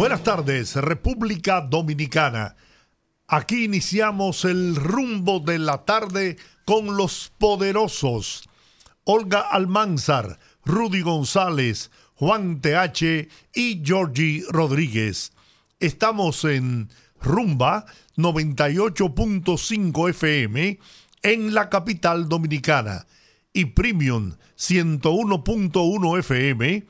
Buenas tardes, República Dominicana. Aquí iniciamos el rumbo de la tarde con los poderosos. Olga Almanzar, Rudy González, Juan TH y Georgie Rodríguez. Estamos en Rumba 98.5 FM en la capital dominicana y Premium 101.1 FM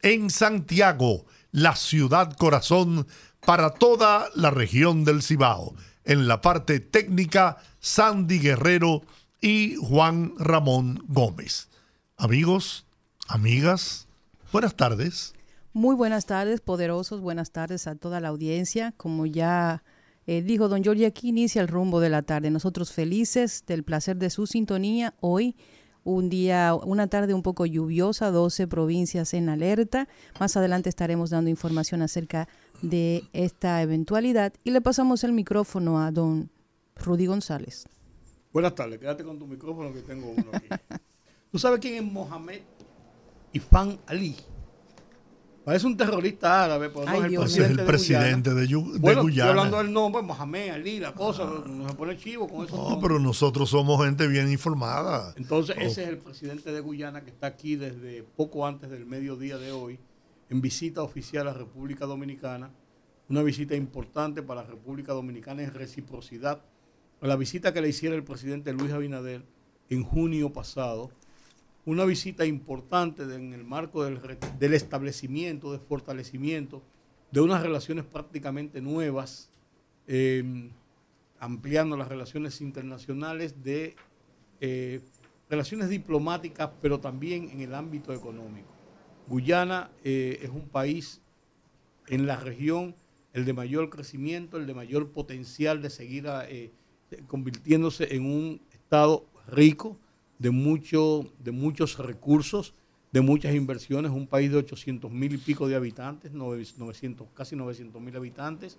en Santiago la ciudad corazón para toda la región del Cibao. En la parte técnica, Sandy Guerrero y Juan Ramón Gómez. Amigos, amigas, buenas tardes. Muy buenas tardes, poderosos, buenas tardes a toda la audiencia. Como ya eh, dijo don Giorgi, aquí inicia el rumbo de la tarde. Nosotros felices del placer de su sintonía hoy un día, una tarde un poco lluviosa, 12 provincias en alerta. Más adelante estaremos dando información acerca de esta eventualidad y le pasamos el micrófono a don Rudy González. Buenas tardes, quédate con tu micrófono que tengo uno aquí. ¿Tú sabes quién es Mohamed Ifan Ali? Parece un terrorista árabe, pero no es el presidente, de, Guyana. bueno, Guyana. hablando del nombre, Mohamed Ali, la cosa, no se pone chivo con eso. No, pero nosotros somos gente bien informada. Entonces, ese es el presidente de Guyana que está aquí desde poco antes del mediodía de hoy, en visita oficial a República Dominicana. Una visita importante para la República Dominicana en reciprocidad a la visita que le hiciera el presidente Luis Abinader en junio pasado una visita importante en el marco del, establecimiento, de fortalecimiento de unas relaciones prácticamente nuevas, em, ampliando las relaciones internacionales de eh, relaciones diplomáticas, pero también en el ámbito económico. Guyana eh, es un país en la región el de mayor crecimiento, el de mayor potencial de seguir eh, convirtiéndose en un estado rico, de, mucho, de muchos recursos, de muchas inversiones, un país de 800 mil y pico de habitantes, 900, casi 900 mil habitantes,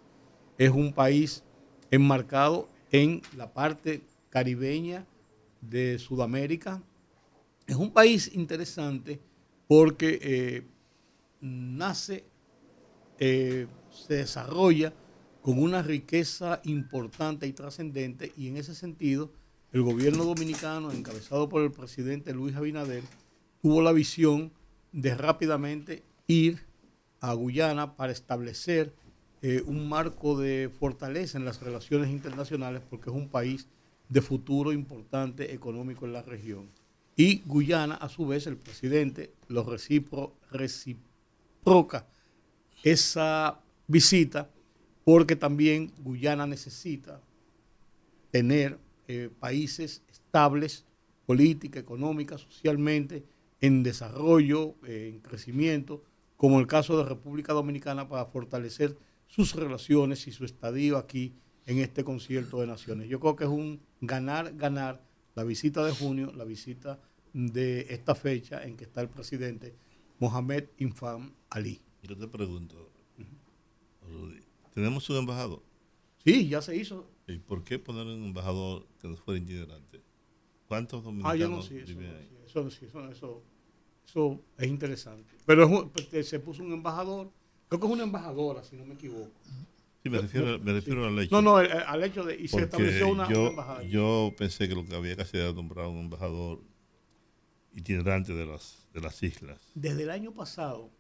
es un país enmarcado en la parte caribeña de Sudamérica. Es un país interesante porque eh, nace, eh, se desarrolla con una riqueza importante y trascendente y en ese sentido el gobierno dominicano, encabezado por el presidente Luis Abinader, tuvo la visión de rápidamente ir a Guyana para establecer eh, un marco de fortaleza en las relaciones internacionales porque es un país de futuro importante económico en la región. Y Guyana, a su vez, el presidente lo recipro, reciproca esa visita porque también Guyana necesita tener eh, países estables, política, económica, socialmente, en desarrollo, eh, en crecimiento, como el caso de República Dominicana para fortalecer sus relaciones y su estadio aquí en este concierto de naciones. Yo creo que es un ganar, ganar la visita de junio, la visita de esta fecha en que está el presidente Mohamed Infam Ali. Yo te pregunto, ¿tenemos un embajador? Sí, ya se hizo ¿Y por qué poner un embajador que no fuera itinerante? ¿Cuántos dominicanos ah, yo no, sí, eso, viven ahí? Eso, eso, eso, es interesante. Pero pues, se puso un embajador, creo que es una embajadora, si no me equivoco. Sí, me refiero, me refiero al hecho. No, no, al hecho de. Y se estableció una, yo, embajada. Yo pensé que lo que había que hacer era nombrar un embajador itinerante de las, de las islas. Desde el año pasado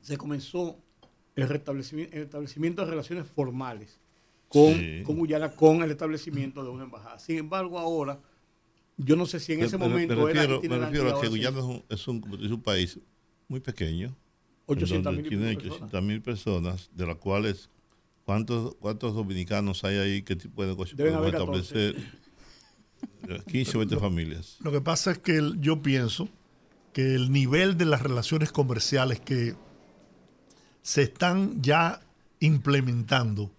se comenzó el restablecimiento, el establecimiento de relaciones formales con, Guyana, con el establecimiento de una embajada. Sin embargo, ahora, yo no sé si en ese momento me refiero, Me refiero a que Guyana es un, es un, país muy pequeño. 800 mil personas. de las cuales, ¿cuántos, ¿cuántos dominicanos hay ahí que pueden, pueden establecer 15 o 20 familias? Lo que pasa es que yo pienso que el nivel de las relaciones comerciales que se están ya implementando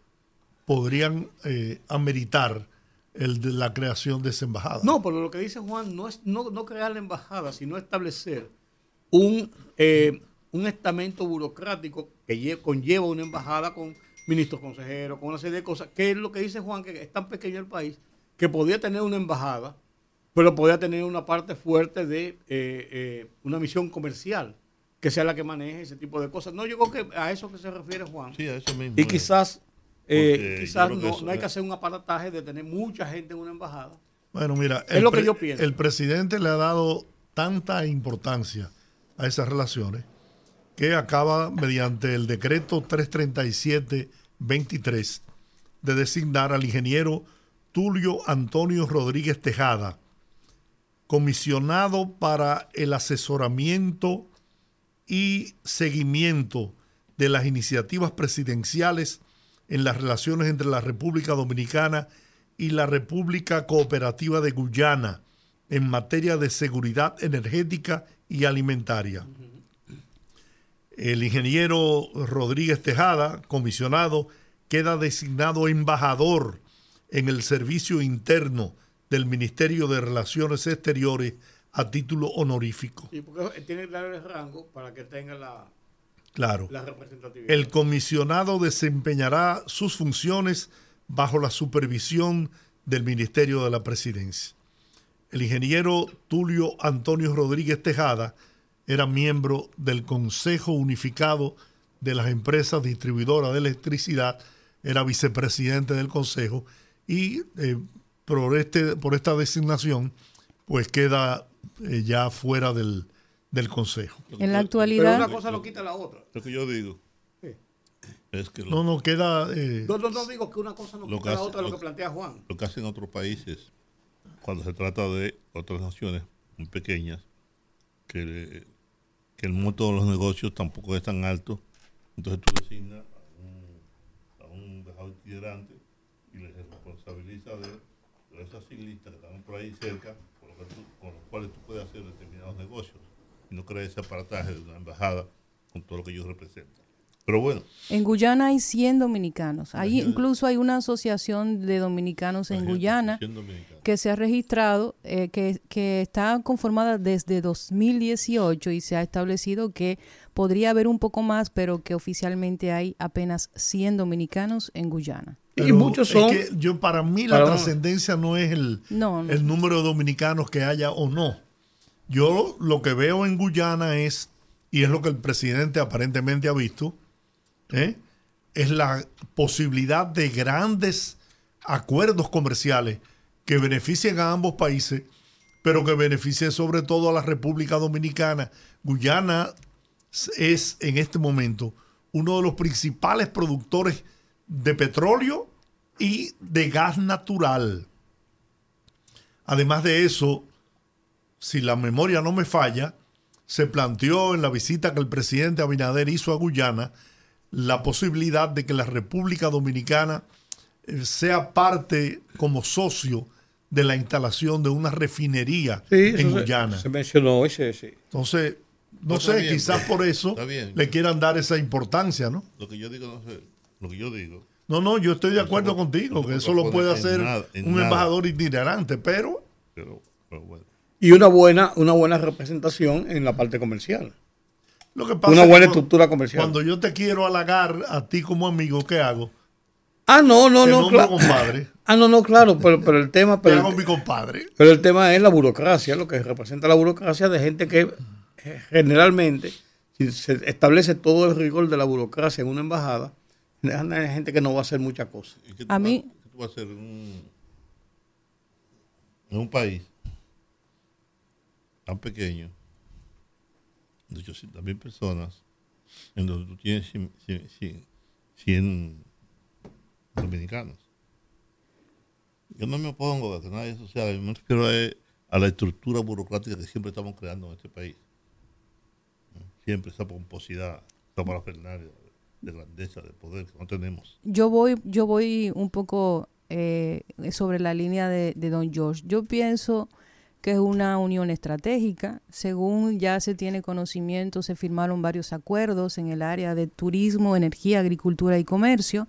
podrían eh, ameritar el de la creación de esa embajada. No, pero lo que dice Juan no es no, no crear la embajada, sino establecer un, eh, un estamento burocrático que conlleva una embajada con ministros consejeros, con una serie de cosas, que es lo que dice Juan, que es tan pequeño el país, que podía tener una embajada, pero podía tener una parte fuerte de eh, eh, una misión comercial, que sea la que maneje ese tipo de cosas. No, yo creo que a eso que se refiere Juan. Sí, a eso mismo. Y quizás, eh, quizás no, hay que hacer un aparataje de tener mucha gente en una embajada. Bueno, mira, es lo que yo pienso. El presidente le ha dado tanta importancia a esas relaciones que acaba mediante el decreto 337-23 de designar al ingeniero Tulio Antonio Rodríguez Tejada, comisionado para el asesoramiento y seguimiento de las iniciativas presidenciales en las relaciones entre la República Dominicana y la República Cooperativa de Guyana en materia de seguridad energética y alimentaria. El ingeniero Rodríguez Tejada, comisionado, queda designado embajador en el servicio interno del Ministerio de Relaciones Exteriores a título honorífico. Sí, porque tiene que rango para que tenga la, claro. la representatividad. El comisionado desempeñará sus funciones bajo la supervisión del Ministerio de la Presidencia. El ingeniero Tulio Antonio Rodríguez Tejada era miembro del Consejo Unificado de las Empresas Distribuidoras de Electricidad, era vicepresidente del Consejo y eh, por, este, por esta designación pues queda eh, ya fuera del, Consejo. En la actualidad... una cosa no quita la otra. Lo que yo digo. Es que no, no queda... Eh, no, no, digo que una cosa no quita la otra, lo, lo que plantea Juan. Lo que hacen otros países, cuando se trata de otras naciones muy pequeñas, que que el monto de los negocios tampoco es tan alto. Entonces tú designas a un, a embajador itinerante y le responsabiliza de, esas siglistas que están por ahí cerca, con los cuales tú puedes hacer determinados negocios no crear ese aparataje de una embajada con todo lo que ellos representan. Pero bueno. En Guyana hay 100 dominicanos. Ahí incluso hay una asociación de dominicanos en Guyana que se ha registrado, eh, que, que, está conformada desde 2018 y se ha establecido que podría haber un poco más, pero que oficialmente hay apenas 100 dominicanos en Guyana. y muchos son. que yo, para mí, la trascendencia no es el, el número de dominicanos que haya o no. Yo lo que veo en Guyana es, y es lo que el presidente aparentemente ha visto, ¿eh? es la posibilidad de grandes acuerdos comerciales que beneficien a ambos países, pero que beneficien sobre todo a la República Dominicana. Guyana es en este momento uno de los principales productores de petróleo y de gas natural. Además de eso, si la memoria no me falla, se planteó en la visita que el presidente Abinader hizo a Guyana la posibilidad de que la República Dominicana eh, sea parte como socio de la instalación de una refinería en Guyana. Se, mencionó ese, sí. Entonces, no sé, quizás por eso le quieran dar esa importancia, ¿no? Lo que yo digo, no sé, lo que yo digo. No, no, yo estoy de acuerdo contigo, que eso lo puede hacer un embajador itinerante, pero... pero, bueno. Y una buena, una buena representación en la parte comercial una buena estructura comercial. Cuando yo te quiero halagar a ti como amigo, ¿qué hago? Ah, no, no, no. Claro. compadre. Ah, no, no, claro, pero, pero el tema. Pero hago mi compadre. Pero el tema es la burocracia, lo que representa la burocracia de gente que eh, generalmente, si se establece todo el rigor de la burocracia en una embajada, hay gente que no va a hacer muchas cosas. A mí. ¿Qué tú vas a hacer en un, en un país tan pequeño? de 800 mil personas, en donde tú tienes 100, dominicanos. Yo no me opongo a que nadie social, me refiero a, la estructura burocrática que siempre estamos creando en este país. Siempre esa pomposidad, esa parafernalia de grandeza, de poder que no tenemos. Yo voy, yo voy un poco eh, sobre la línea de, de Don George. Yo pienso que es una unión estratégica. Según ya se tiene conocimiento, se firmaron varios acuerdos en el área de turismo, energía, agricultura y comercio.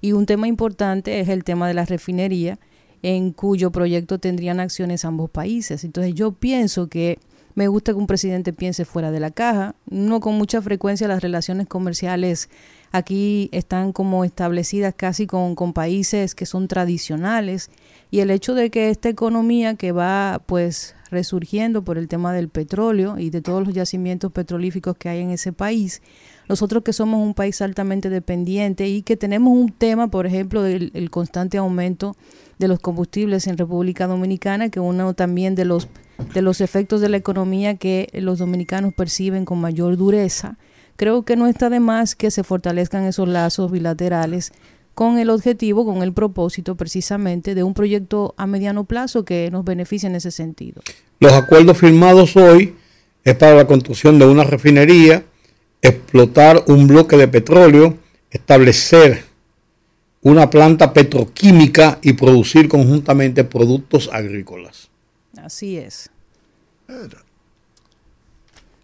Y un tema importante es el tema de la refinería, en cuyo proyecto tendrían acciones ambos países. Entonces yo pienso que me gusta que un presidente piense fuera de la caja. No con mucha frecuencia las relaciones comerciales aquí están como establecidas casi con, con países que son tradicionales y el hecho de que esta economía que va pues resurgiendo por el tema del petróleo y de todos los yacimientos petrolíficos que hay en ese país, nosotros que somos un país altamente dependiente y que tenemos un tema, por ejemplo, del constante aumento de los combustibles en República Dominicana, que uno también de los de los efectos de la economía que los dominicanos perciben con mayor dureza, creo que no está de más que se fortalezcan esos lazos bilaterales con el objetivo, con el propósito precisamente de un proyecto a mediano plazo que nos beneficie en ese sentido. Los acuerdos firmados hoy es para la construcción de una refinería, explotar un bloque de petróleo, establecer una planta petroquímica y producir conjuntamente productos agrícolas. Así es.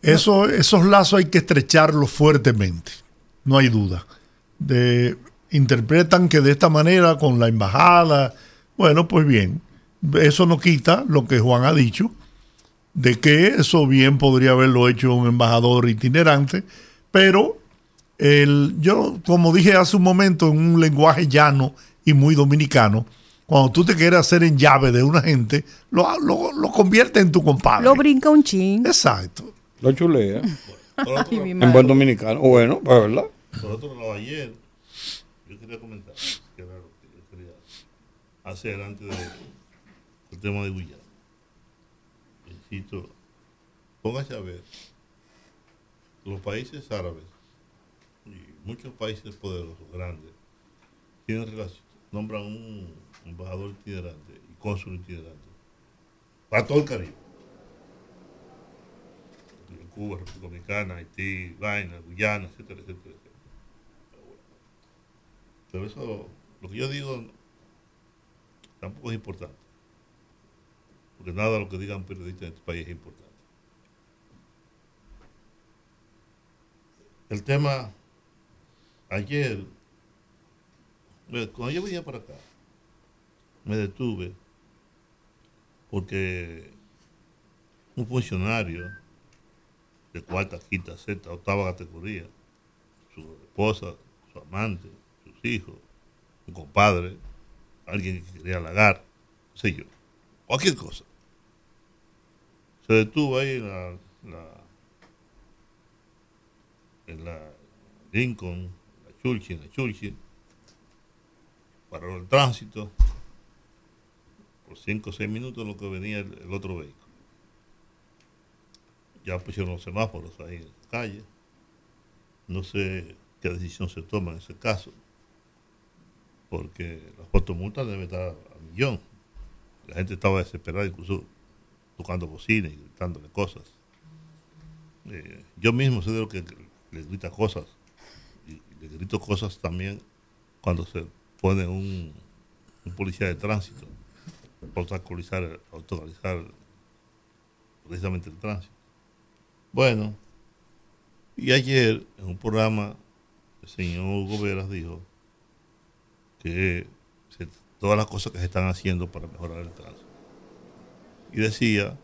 Eso, esos lazos hay que estrecharlos fuertemente, no hay duda. De, interpretan que de esta manera con la embajada, bueno, pues bien, eso no quita lo que Juan ha dicho, de que eso bien podría haberlo hecho un embajador itinerante, pero el, yo, como dije hace un momento, en un lenguaje llano y muy dominicano, cuando tú te quieres hacer en llave de una gente, lo, lo, convierte en tu compadre. Lo brinca un ching. Exacto. Lo chulea. en buen dominicano. Bueno, pues verdad. Por otro lado, ayer yo quería comentar, que era lo que yo quería hacer antes del tema de Guyana. Necesito, póngase a ver, los países árabes muchos países poderosos, grandes, tienen relación, nombran un embajador itinerante y cónsul itinerante para todo el Caribe. Cuba, República Dominicana, Haití, Vaina, Guyana, etcétera, etcétera, Pero eso, lo que yo digo, tampoco es importante. Porque nada de lo que digan periodistas en este país es importante. El tema, ayer, cuando yo venía para acá, me detuve porque un funcionario de cuarta, quinta, sexta, octava categoría, su esposa, su amante, sus hijos, un compadre, alguien que quería halagar, no sé yo, cualquier cosa. Se detuvo ahí en la, Lincoln, Churchill, la Churchill, paró el tránsito, por 5 o 6 minutos lo que venía el, otro vehículo. Ya pusieron los semáforos ahí en la calle. No sé qué decisión se toma en ese caso, porque la fotomulta debe estar a millón. La gente estaba desesperada, incluso tocando bocina y gritándole cosas. Eh, yo mismo sé de lo que le grita cosas, le grito cosas también cuando se pone un policía de tránsito protocolizar, autorizar precisamente el tránsito. Bueno, y ayer en un programa el señor Hugo Veras dijo que todas las cosas que se están haciendo para mejorar el tránsito. Y decía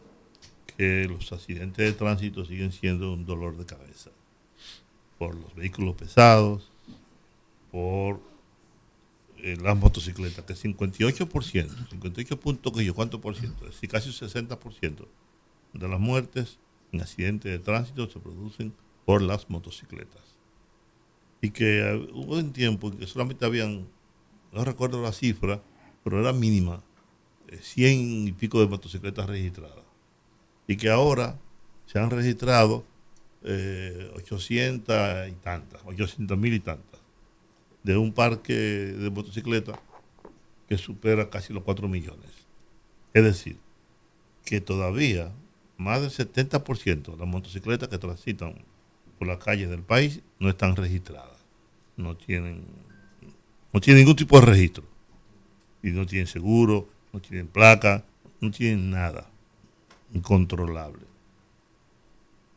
que los accidentes de tránsito siguen siendo un dolor de cabeza por los vehículos pesados, por eh, las motocicletas, que 58%, 58 puntos que yo, ¿cuánto por ciento? Es decir, casi un 60% de las muertes en accidentes de tránsito se producen por las motocicletas. Y que eh, hubo un tiempo en que solamente habían, no recuerdo la cifra, pero era mínima, 100 eh, y pico de motocicletas registradas. Y que ahora se han registrado 800 y tantas, 800 mil y tantas de un parque de motocicletas que supera casi los 4 millones. Es decir, que todavía más del 70% de las motocicletas que transitan por las calles del país no están registradas. No tienen, no tienen ningún tipo de registro. Y no tienen seguro, no tienen placa, no tienen nada. Incontrolable.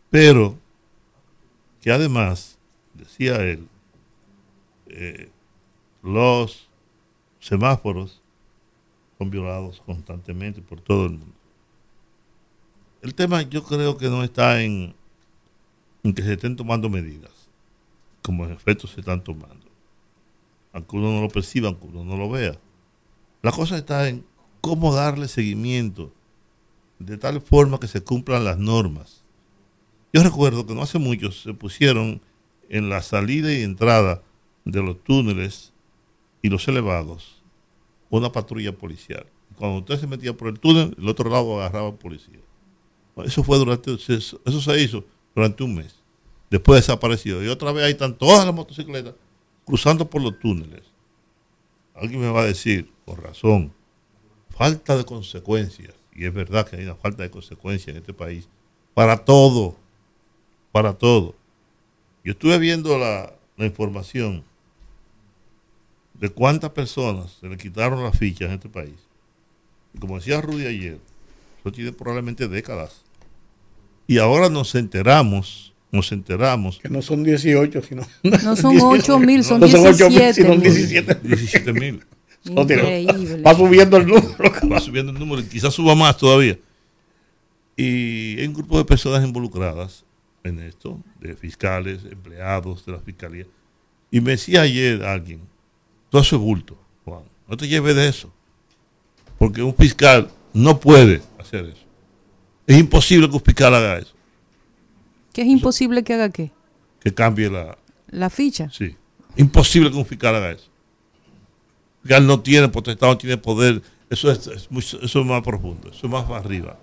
Pero que además, decía él, eh, los semáforos son violados constantemente por todo el mundo. El tema yo creo que no está en, en que se estén tomando medidas, como en efecto se están tomando. Aunque uno no lo perciba, aunque uno no lo vea. La cosa está en cómo darle seguimiento de tal forma que se cumplan las normas. Yo recuerdo que no hace mucho se pusieron en la salida y entrada de los túneles y los elevados una patrulla policial. Cuando usted se metía por el túnel, el otro lado agarraba policía. Eso fue durante, eso, se hizo durante un mes. Después desapareció. Y otra vez ahí están todas las motocicletas cruzando por los túneles. Alguien me va a decir, por razón, falta de consecuencias. Y es verdad que hay una falta de consecuencias en este país. Para todo. Para todo. Yo estuve viendo la, la información de cuántas personas se le quitaron las fichas en este país. Y como decía Rudy ayer, eso tiene probablemente décadas. Y ahora nos enteramos, nos enteramos. Que no son 18, sino. No son 8 mil, son, no son 17 sino 17 17 mil. Increíble. Va subiendo el número. Va subiendo el número, quizás suba más todavía. Y hay un grupo de personas involucradas en esto, de fiscales, empleados de la fiscalía. Y me decía ayer alguien, todo eso es bulto, Juan. No te lleves de eso. Porque un fiscal no puede hacer eso. Es imposible que un fiscal haga eso. ¿Qué es imposible que haga qué? Que cambie la... La ficha. Sí. Imposible que un fiscal haga eso. El fiscal no tiene potestad, no tiene poder. Eso es, eso es más profundo, eso es más arriba.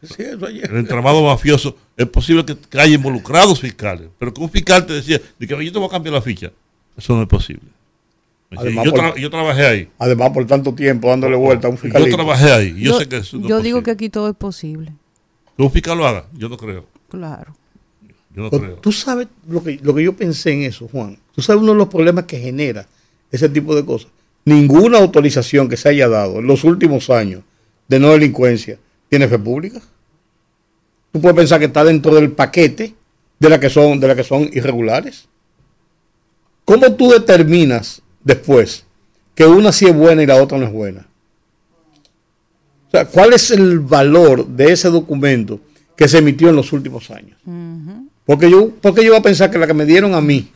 El entramado mafioso, es posible que, haya involucrados fiscales, pero que un fiscal te decía, de que yo te voy a cambiar la ficha. Eso no es posible. yo, trabajé ahí. Además, por tanto tiempo dándole vuelta a un fiscal. Yo trabajé ahí. Yo, sé que eso Yo digo que aquí todo es posible. Que un fiscal lo haga, yo no creo. Claro. Yo no creo. Tú sabes lo que, lo que yo pensé en eso, Juan. Tú sabes uno de los problemas que genera ese tipo de cosas. Ninguna autorización que se haya dado en los últimos años de no delincuencia tiene fe pública. Tú puedes pensar que está dentro del paquete de las que son, de la que son irregulares. ¿Cómo tú determinas después que una sí es buena y la otra no es buena? O sea, ¿cuál es el valor de ese documento que se emitió en los últimos años? porque, yo, porque yo iba a pensar que la que me dieron a mí,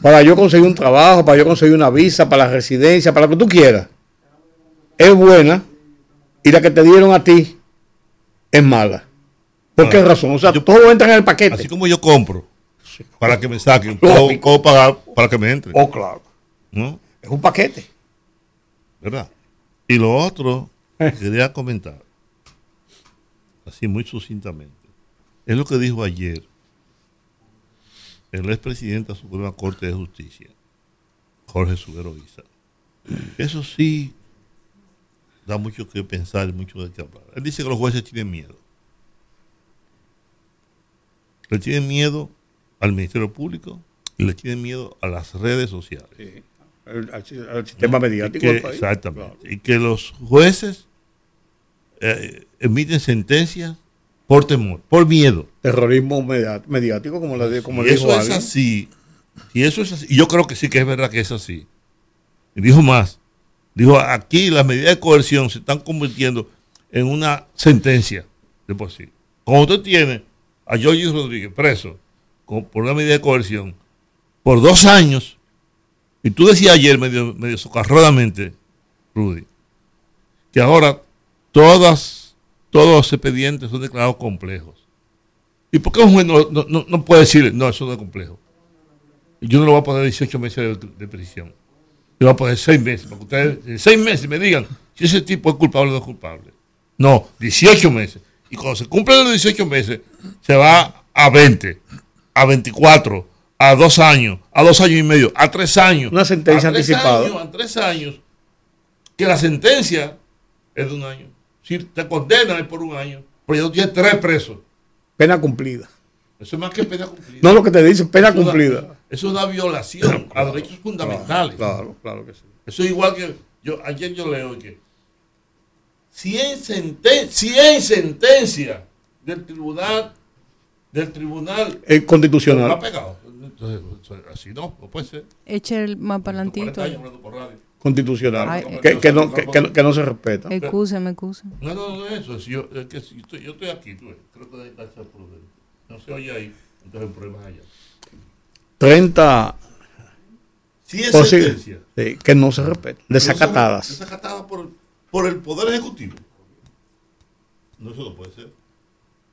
para yo conseguir un trabajo, para yo conseguir una visa, para la residencia, para lo que tú quieras, es buena y la que te dieron a ti es mala. ¿Por qué razón? O sea, todo entra en el paquete. Así como yo compro para que me saquen. ¿Cómo, pagar para que me entre? Oh, claro. ¿No? Es un paquete. ¿Verdad? Y lo otro eh. quería comentar, así muy sucintamente, es lo que dijo ayer el expresidente de la Suprema Corte de Justicia, Jorge Subero Isa. Eso sí da mucho que pensar y mucho de qué hablar. Él dice que los jueces tienen miedo. Le tienen miedo al Ministerio Público y le tienen miedo a las redes sociales. Sí, al, sistema mediático del país. Exactamente. Y que los jueces eh, emiten sentencias por temor, por miedo. Terrorismo mediático, como, la, como le dijo eso es así, y eso es así, y yo creo que sí que es verdad que es así. Y dijo más, dijo, aquí las medidas de coerción se están convirtiendo en una sentencia de por sí. Como usted tiene a Giorgio Rodríguez preso, por una medida de coerción por dos años. Y tú decías ayer, medio, medio socarrodamente, Rudy, que ahora todas, todos los expedientes son declarados complejos. ¿Y por qué un juez no, puede decir, no, eso no es complejo? Yo no le voy a poner 18 meses de, prisión. Voy a poner 6 meses, para que ustedes en 6 meses me digan si ese tipo es culpable o no es culpable. No, 18 meses. Y cuando se cumplen los 18 meses, se va a 20 a 24, a dos años, a dos años y medio, a tres años. Una sentencia anticipada. a tres años, que la sentencia es de un año. Si te condenan es por un año, pero ya tú tienes tres presos. Pena cumplida. Eso es más que pena cumplida. No lo que te dicen, pena cumplida. eso es una violación a derechos fundamentales. Claro, claro que sí. Eso es igual que yo ayer yo leo que si en, senten si en sentencia del tribunal del Tribunal constitucional. ha pegado. Entonces, así no, no puede ser. Eche el mapa adelantito. Constitucional. Ay, que, que, no, que, que, que no se respeta. Excúseme, excúseme. No, no, no es eso. Es yo, es que si estoy, yo estoy aquí, tú creo que hay que hacer prudente. No se oye ahí, entonces el problema es allá. 30 Si es sentencia, sí, que no se respetan, desacatadas. Desacatada por, por el Poder Ejecutivo. No, eso no puede ser.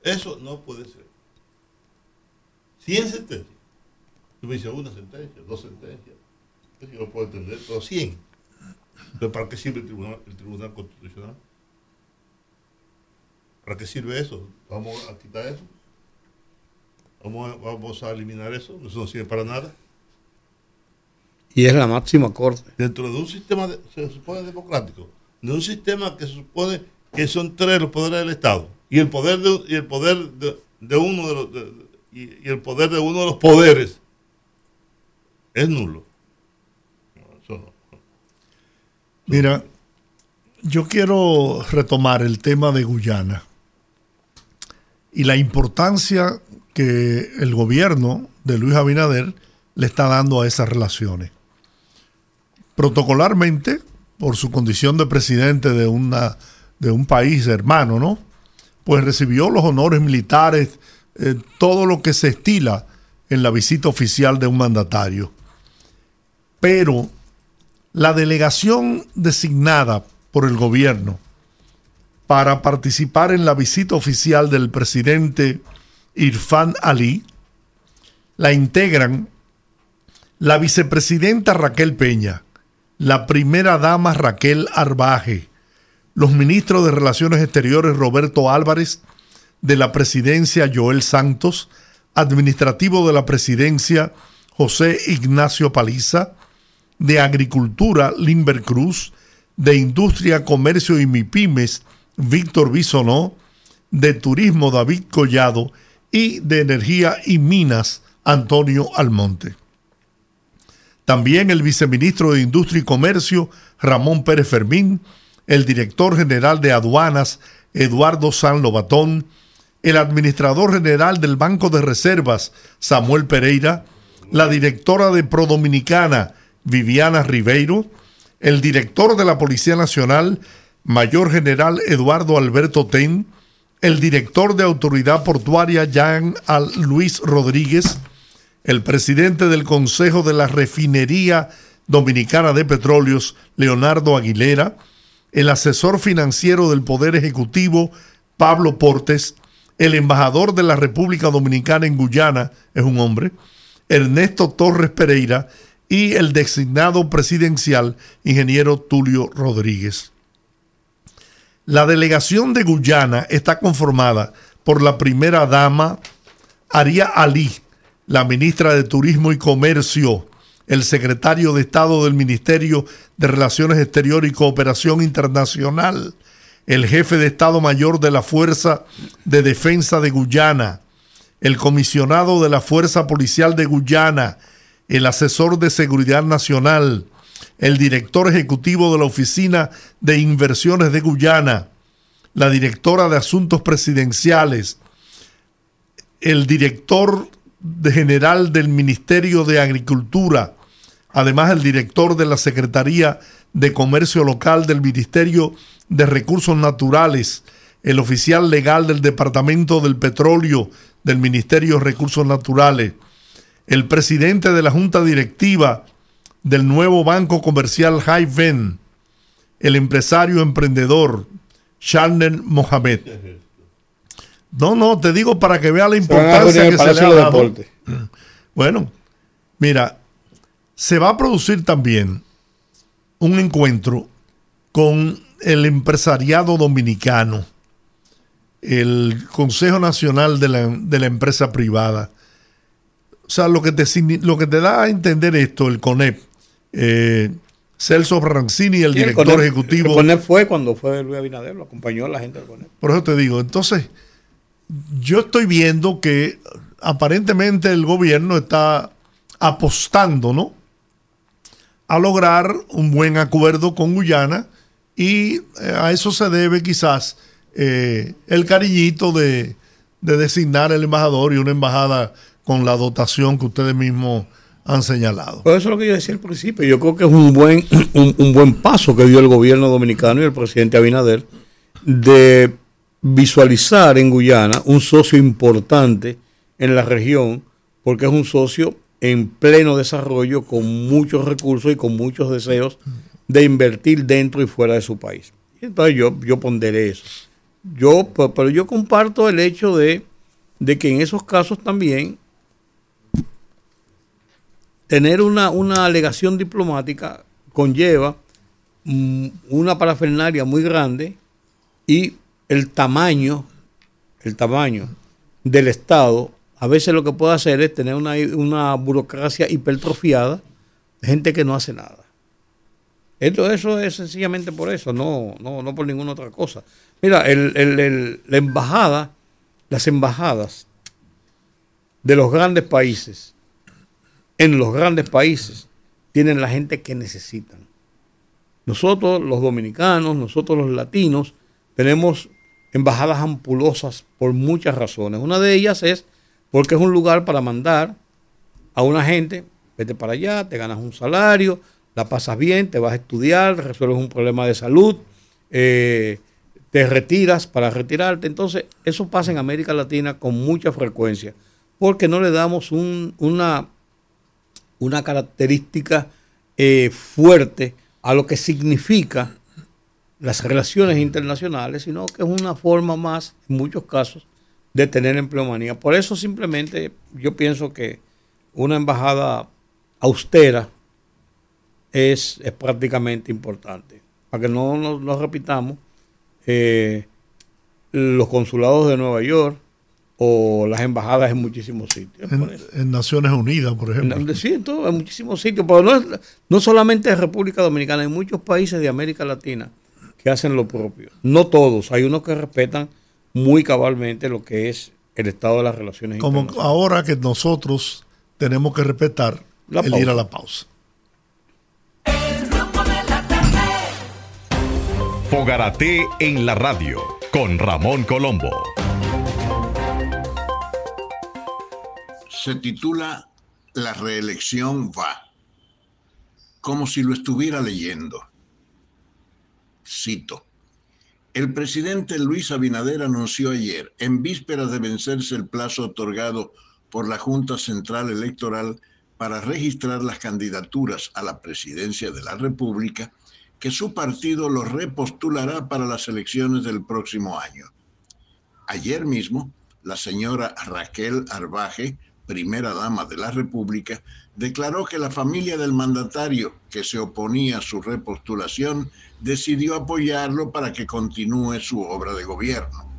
Eso no puede ser. 100 sentencias. Tú me dices una sentencia, dos sentencias. Eso yo no puedo entender, pero 100. Entonces, ¿para qué sirve el Tribunal, el tribunal Constitucional? ¿Para qué sirve eso? ¿Vamos a quitar eso? ¿Vamos a, vamos a eliminar eso? Eso no sirve para nada. Y es la máxima corte. dentro de un sistema, de- se supone democrático, de un sistema que se supone que son tres los poderes del Estado y el poder de, y el poder de, de uno de los de- y, y el poder de uno de los poderes es nulo. No, eso no. Mira, yo quiero retomar el tema de Guyana y la importancia que el gobierno de Luis Abinader le está dando a esas relaciones. Protocolarmente, por su condición de presidente de, una, de un país hermano, ¿no? Pues recibió los honores militares, eh, todo lo que se estila en la visita oficial de un mandatario. Pero la delegación designada por el gobierno para participar en la visita oficial del presidente Irfan Ali la integran la vicepresidenta Raquel Peña, la primera dama Raquel Arbaje, los ministros de Relaciones Exteriores Roberto Álvarez, de la presidencia Joel Santos, administrativo de la presidencia José Ignacio Paliza, de Agricultura Limber Cruz, de Industria, Comercio y MIPIMES Víctor Bisonó, de Turismo David Collado y de Energía y Minas Antonio Almonte. También el viceministro de Industria y Comercio Ramón Pérez Fermín, el director general de Aduanas Eduardo San Lobatón, el administrador general del Banco de Reservas Samuel Pereira, la directora de Prodominicana Viviana Ribeiro, el director de la Policía Nacional, Mayor General Eduardo Alberto Ten, el director de Autoridad Portuaria Jean Luis Rodríguez, el presidente del Consejo de la Refinería Dominicana de Petróleos, Leonardo Aguilera, el asesor financiero del Poder Ejecutivo, Pablo Portes, el embajador de la República Dominicana en Guyana, es un hombre, Ernesto Torres Pereira y el designado presidencial, ingeniero Tulio Rodríguez. La delegación de Guyana está conformada por la primera dama Aria Ali, la ministra de Turismo y Comercio, el secretario de Estado del Ministerio de Relaciones Exteriores y Cooperación Internacional, el jefe de Estado Mayor de la Fuerza de Defensa de Guyana, el comisionado de la Fuerza Policial de Guyana, el asesor de Seguridad Nacional, el director ejecutivo de la Oficina de Inversiones de Guyana, la directora de Asuntos Presidenciales, el director general del Ministerio de Agricultura, además el director de la Secretaría de Comercio Local del Ministerio de Recursos Naturales, el oficial legal del Departamento del Petróleo del Ministerio de Recursos Naturales, el presidente de la Junta Directiva del nuevo Banco Comercial Haiven, el empresario emprendedor Shalner Mohamed. No, no, te digo para que vea la importancia que se le ha dado. Bueno, mira, se va a producir también un encuentro con el empresariado dominicano, el Consejo Nacional de la, de la Empresa Privada. O sea, lo que te, lo que te da a entender esto, el CONEP, eh, Celso Rancini, el Sí, el director ejecutivo. El fue cuando fue Luis Abinader, lo acompañó a la gente del CONEP. Por eso te digo, entonces, yo estoy viendo que aparentemente el gobierno está apostando, ¿no? A lograr un buen acuerdo con Guyana y eh, a eso se debe quizás eh, el cariñito de, de designar el embajador y una embajada con la dotación que ustedes mismos han señalado. Pues eso es lo que yo decía al principio. Yo creo que es un buen, un, buen paso que dio el gobierno dominicano y el presidente Abinader de visualizar en Guyana un socio importante en la región, porque es un socio en pleno desarrollo, con muchos recursos y con muchos deseos de invertir dentro y fuera de su país. Entonces yo, yo ponderé eso. Yo, pero yo comparto el hecho de, de que en esos casos también tener una, una alegación diplomática conlleva mm, una parafernalia muy grande y el tamaño, el tamaño del Estado, a veces lo que puede hacer es tener una, una burocracia hipertrofiada gente que no hace nada. Esto, eso es sencillamente por eso, no, no, no por ninguna otra cosa. Mira, el, la embajada, las embajadas de los grandes países, en los grandes países, tienen la gente que necesitan. Nosotros, los dominicanos, nosotros los latinos, tenemos embajadas ampulosas por muchas razones. Una de ellas es porque es un lugar para mandar a una gente, vete para allá, te ganas un salario, la pasas bien, te vas a estudiar, resuelves un problema de salud, eh, te retiras para retirarte. Entonces, eso pasa en América Latina con mucha frecuencia, porque no le damos una, una característica eh, fuerte a lo que significa las relaciones internacionales, sino que es una forma más, en muchos casos, de tener empleomanía. Por eso simplemente yo pienso que una embajada austera, es, prácticamente importante. Para que no nos repitamos, eh, los consulados de Nueva York o las embajadas en muchísimos sitios. En, Naciones Unidas, por ejemplo. En, sí, en, en muchísimos sitios, pero no, no solamente en República Dominicana, hay muchos países de América Latina que hacen lo propio. No todos, hay unos que respetan muy cabalmente lo que es el estado de las relaciones Como ahora que nosotros tenemos que respetar el ir a la pausa. Fogarate en la radio con Ramón Colombo. Se titula La reelección va, como si lo estuviera leyendo. Cito. El presidente Luis Abinader anunció ayer, en vísperas de vencerse el plazo otorgado por la Junta Central Electoral para registrar las candidaturas a la presidencia de la República, que su partido lo repostulará para las elecciones del próximo año. Ayer mismo, la señora Raquel Arbaje, primera dama de la República, declaró que la familia del mandatario que se oponía a su repostulación decidió apoyarlo para que continúe su obra de gobierno.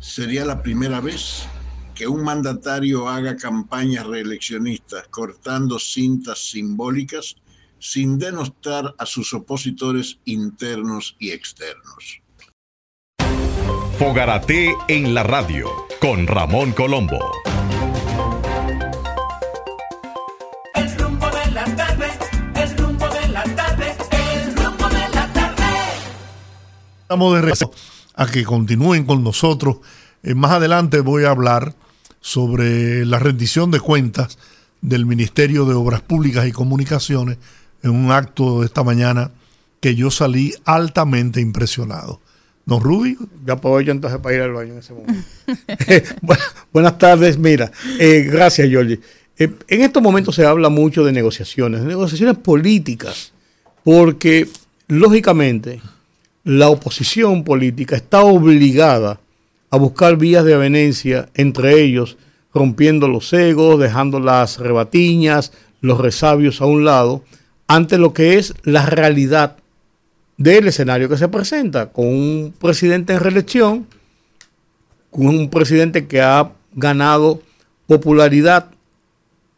Sería la primera vez que un mandatario haga campañas reeleccionistas cortando cintas simbólicas sin denostar a sus opositores internos y externos. Fogarate en la radio con Ramón Colombo. Estamos de regreso a que continúen con nosotros. Eh, más adelante voy a hablar sobre la rendición de cuentas del Ministerio de Obras Públicas y Comunicaciones en un acto de esta mañana que yo salí altamente impresionado. ¿Don Rudy? Ya aprovecho entonces para ir al baño en ese momento. buenas tardes, mira. Eh, gracias, Giorgi. Eh, en estos momentos se habla mucho de negociaciones, de negociaciones políticas, porque lógicamente la oposición política está obligada a buscar vías de avenencia, entre ellos rompiendo los egos, dejando las rebatiñas, los resabios a un lado, ante lo que es la realidad del escenario que se presenta, con un presidente en reelección, con un presidente que ha ganado popularidad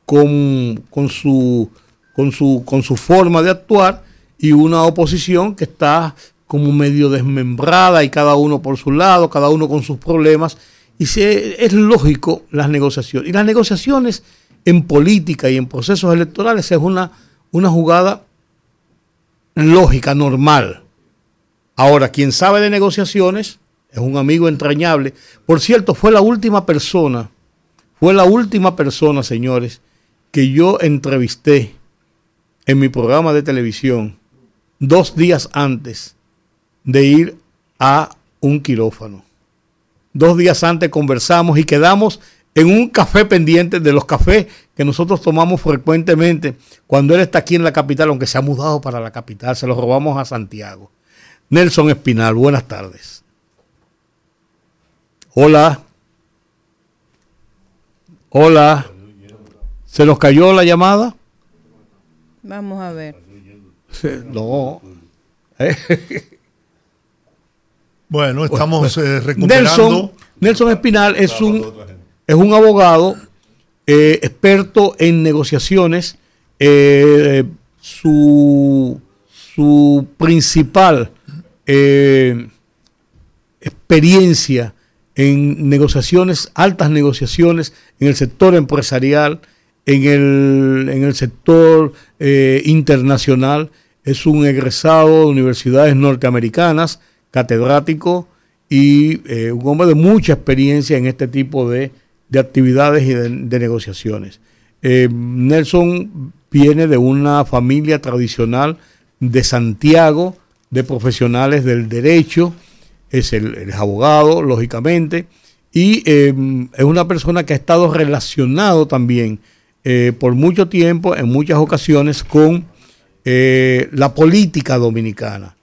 con, su, con, su, con su forma de actuar y una oposición que está como medio desmembrada y cada uno por su lado, cada uno con sus problemas. Y se, es lógico las negociaciones. Y las negociaciones en política y en procesos electorales es una una jugada lógica, normal. Ahora, quien sabe de negociaciones es un amigo entrañable. Por cierto, fue la última persona fue la última persona, señores, que yo entrevisté en mi programa de televisión dos días antes de ir a un quirófano. Dos días antes conversamos y quedamos en un café pendiente de los cafés que nosotros tomamos frecuentemente cuando él está aquí en la capital, aunque se ha mudado para la capital, se lo robamos a Santiago. Nelson Espinal, buenas tardes. Hola. Hola. ¿Se nos cayó la llamada? Vamos a ver. No. Bueno, estamos eh, recuperando. Nelson, Espinal es un, es un abogado eh, experto en negociaciones. Eh, su, su, principal experiencia en negociaciones, altas negociaciones en el sector empresarial, en el, en el sector internacional. Es un egresado de universidades norteamericanas catedrático y eh, un hombre de mucha experiencia en este tipo de, actividades y de, negociaciones. Eh, Nelson viene de una familia tradicional de Santiago, de profesionales del derecho, es, el, abogado, lógicamente, y eh, es una persona que ha estado relacionado también por mucho tiempo, en muchas ocasiones, con la política dominicana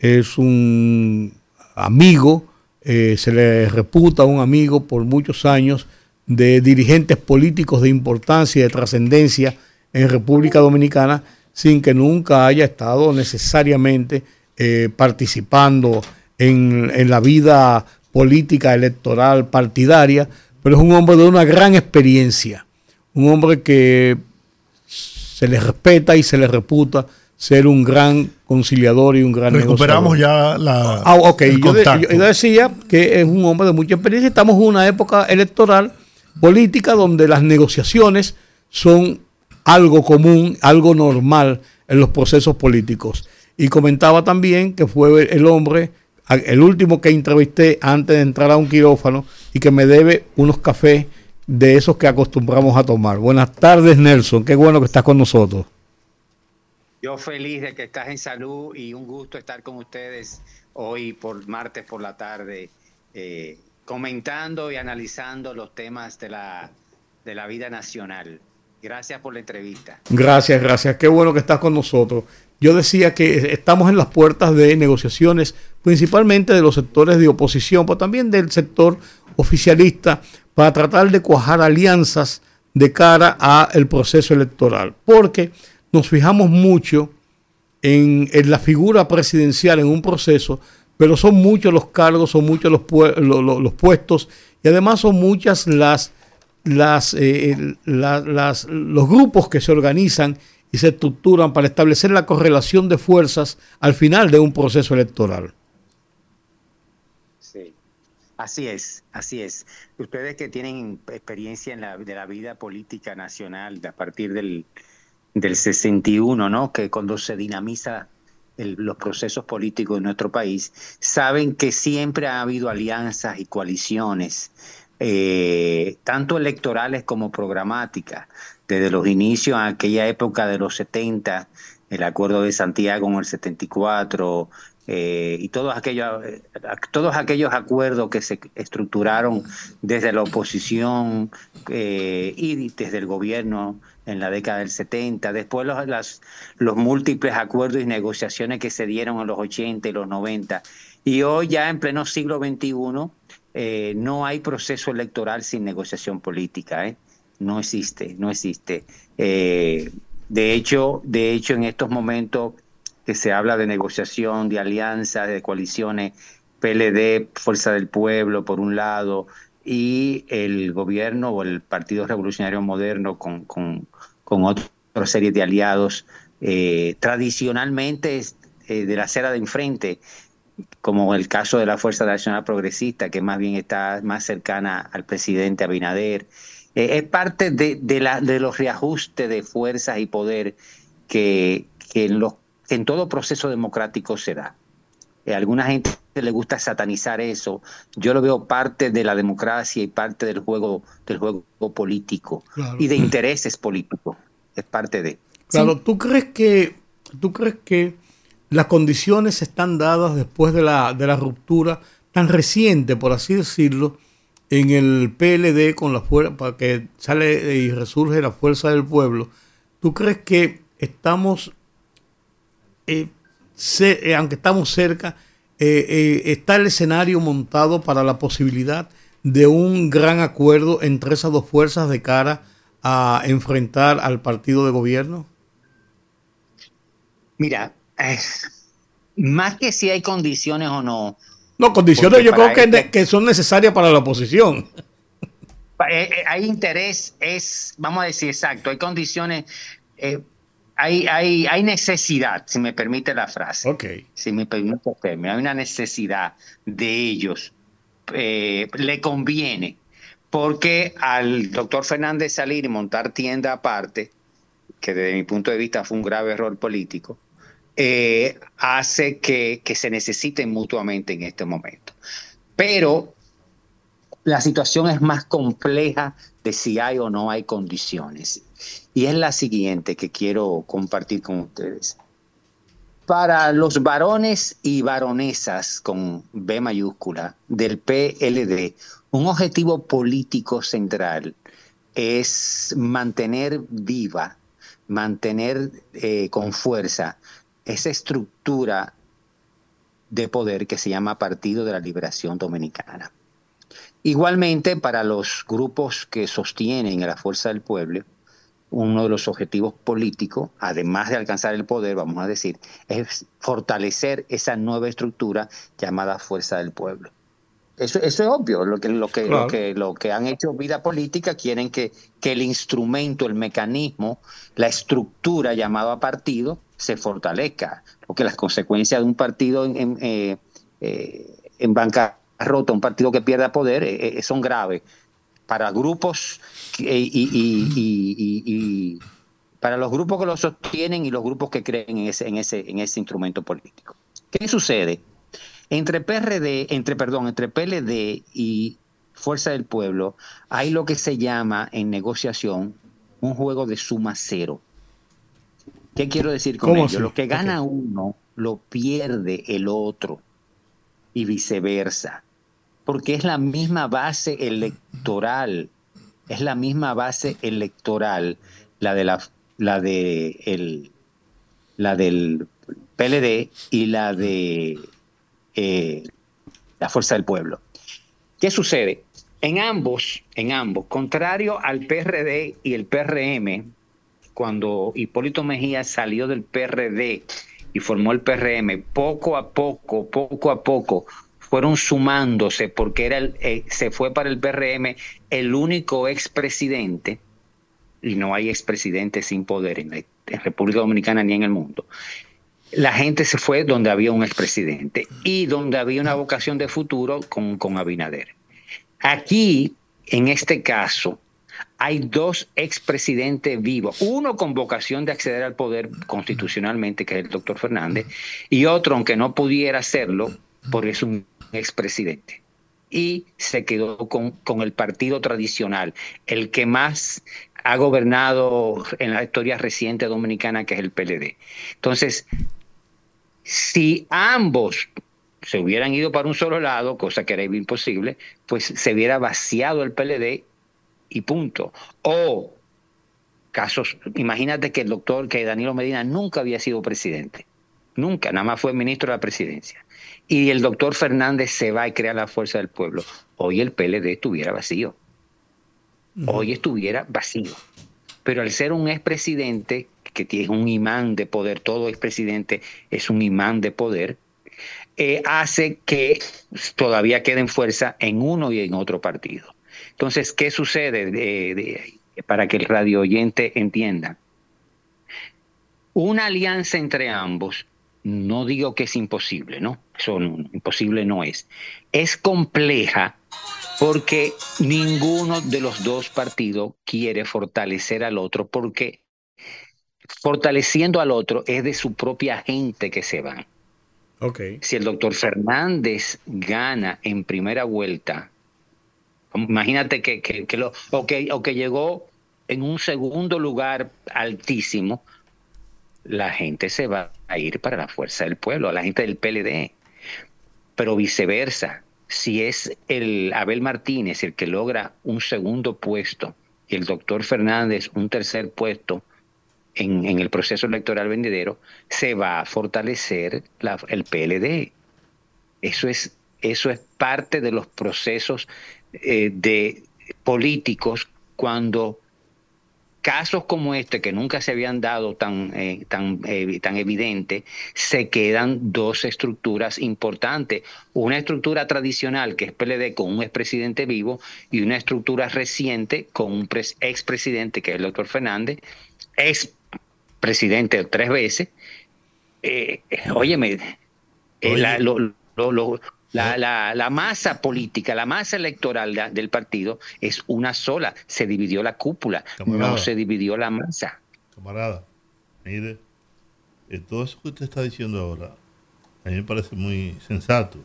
es un amigo, eh, se le reputa un amigo por muchos años de dirigentes políticos de importancia y de trascendencia en República Dominicana sin que nunca haya estado necesariamente eh, participando en, en la vida política electoral partidaria, pero es un hombre de una gran experiencia, un hombre que se le respeta y se le reputa ser un gran conciliador y un gran Recuperamos ya la. Ah, ok. Yo, decía que es un hombre de mucha experiencia. Estamos en una época electoral política donde las negociaciones son algo común, algo normal en los procesos políticos. Y comentaba también que fue el hombre, el último que entrevisté antes de entrar a un quirófano y que me debe unos cafés de esos que acostumbramos a tomar. Buenas tardes, Nelson. Qué bueno que estás con nosotros. Yo feliz de que estás en salud y un gusto estar con ustedes hoy por martes por la tarde, eh, comentando y analizando los temas de la, de la vida nacional. Gracias por la entrevista. Gracias, gracias. Qué bueno que estás con nosotros. Yo decía que estamos en las puertas de negociaciones, principalmente de los sectores de oposición, pero también del sector oficialista, para tratar de cuajar alianzas de cara al proceso electoral. Porque nos fijamos mucho en, la figura presidencial en un proceso, pero son muchos los cargos, son muchos los, los, puestos y además son muchas las, las, eh, las, los grupos que se organizan y se estructuran para establecer la correlación de fuerzas al final de un proceso electoral. Sí, así es, así es. Ustedes que tienen experiencia en la, de la vida política nacional a partir del, del 61, ¿no? que cuando se dinamiza los procesos políticos en nuestro país, saben que siempre ha habido alianzas y coaliciones, eh, tanto electorales como programáticas. Desde los inicios, en aquella época de los 70, el Acuerdo de Santiago en el 74, eh, y todos aquellos, eh, todos aquellos acuerdos que se estructuraron desde la oposición y desde el gobierno en la década del 70, después los, las, los múltiples acuerdos y negociaciones que se dieron en los 80 y los 90. Y hoy ya en pleno siglo XXI eh, no hay proceso electoral sin negociación política. ¿eh? No existe, no existe. Eh, de, hecho, de hecho, en estos momentos que se habla de negociación, de alianzas, de coaliciones, PLD, Fuerza del Pueblo, por un lado, y el gobierno o el Partido Revolucionario Moderno con, con, otra serie de aliados eh, tradicionalmente eh, de la acera de enfrente, como el caso de la Fuerza Nacional Progresista, que más bien está más cercana al presidente Abinader. Eh, es parte de, de, la, de los reajustes de fuerzas y poder que, que, en, los, en todo proceso democrático se da. a alguna gente le gusta satanizar eso. Yo lo veo parte de la democracia y parte del juego, del juego político y de intereses políticos. Es parte de. Claro, ¿tú crees que tú crees que las condiciones están dadas después de la, de la ruptura tan reciente, por así decirlo, en el PLD con la fuerza, para que sale y resurge la fuerza del pueblo? ¿Tú crees que estamos, eh, eh, aunque estamos cerca, eh, está el escenario montado para la posibilidad de un gran acuerdo entre esas dos fuerzas de cara a enfrentar al partido de gobierno? Mira, más que si hay condiciones o no. No, condiciones yo creo que, este que, son necesarias para la oposición. Hay interés, es, vamos a decir exacto, hay condiciones, hay, hay, hay necesidad, si me permite la frase. Ok. Si me permite, hay una necesidad de ellos. Eh, le conviene, porque al doctor Fernández salir y montar tienda aparte, que desde mi punto de vista fue un grave error político, eh, hace que, que se necesiten mutuamente en este momento. Pero la situación es más compleja de si hay o no hay condiciones y es la siguiente que quiero compartir con ustedes. Para los varones y varonesas con B mayúscula del PLD, un objetivo político central es mantener viva, mantener eh, con fuerza esa estructura de poder que se llama Partido de la Liberación Dominicana. Igualmente, para los grupos que sostienen a la fuerza del pueblo, uno de los objetivos políticos, además de alcanzar el poder, vamos a decir, es fortalecer esa nueva estructura llamada Fuerza del Pueblo. Eso, eso es obvio, lo que, lo, que, lo, que, lo que han hecho vida política quieren que, que el instrumento, el mecanismo, la estructura llamada partido se fortalezca, porque las consecuencias de un partido en, en, eh, eh, en bancarrota, un partido que pierda poder, eh, son graves para grupos y, para los grupos que lo sostienen y los grupos que creen en ese, en ese, en ese instrumento político. ¿Qué sucede? Entre PRD, entre, perdón, entre PLD y Fuerza del Pueblo, hay lo que se llama en negociación un juego de suma cero. ¿Qué quiero decir con ello? Lo que gana uno lo pierde el otro y viceversa porque es la misma base electoral, es la misma base electoral, la de la, la de el, la del PLD y la de eh, la Fuerza del Pueblo. ¿Qué sucede? En ambos, en ambos, contrario al PRD y el PRM, cuando Hipólito Mejía salió del PRD y formó el PRM, poco a poco, poco a poco, fueron sumándose porque era el, eh, se fue para el PRM el único expresidente, y no hay expresidente sin poder en, República Dominicana ni en el mundo. La gente se fue donde había un expresidente y donde había una vocación de futuro con, con Abinader. Aquí, en este caso, hay dos expresidentes vivos, uno con vocación de acceder al poder constitucionalmente, que es el doctor Fernández, y otro, aunque no pudiera hacerlo, porque es un expresidente. Y se quedó con, con el partido tradicional, el que más ha gobernado en la historia reciente dominicana, que es el PLD. Entonces, si ambos se hubieran ido para un solo lado, cosa que era imposible, pues se hubiera vaciado el PLD y punto. O casos, imagínate que el doctor, que Danilo Medina nunca había sido presidente, nunca, nada más fue ministro de la presidencia y el doctor Fernández se va y crea la fuerza del pueblo, hoy el PLD estuviera vacío. Hoy estuviera vacío. Pero al ser un expresidente, que tiene un imán de poder, todo expresidente es un imán de poder, eh, hace que todavía queden fuerza en uno y en otro partido. Entonces, ¿qué sucede? para que el radio oyente entienda. Una alianza entre ambos no digo que es imposible, ¿no? Eso imposible no es. Es compleja porque ninguno de los dos partidos quiere fortalecer al otro porque fortaleciendo al otro es de su propia gente que se van. Si el doctor Fernández gana en primera vuelta, imagínate que, que, lo, o que llegó en un segundo lugar altísimo, la gente se va a ir para la fuerza del pueblo, a la gente del PLD. Pero viceversa, si es el Abel Martínez el que logra un segundo puesto y el doctor Fernández un tercer puesto en, el proceso electoral vendedero, se va a fortalecer el PLD. Eso es, eso es parte de los procesos eh, de políticos cuando casos como este, que nunca se habían dado tan, eh, tan, eh, tan evidente, se quedan dos estructuras importantes. Una estructura tradicional, que es PLD, con un expresidente vivo, y una estructura reciente con un expresidente, que es el doctor Fernández, ex presidente tres veces. Eh, óyeme, lo, la, la, la, masa política, la masa electoral del partido es una sola. Se dividió la cúpula, no se dividió la masa. Camarada, mire, eh, todo eso que usted está diciendo ahora, a mí me parece muy sensato.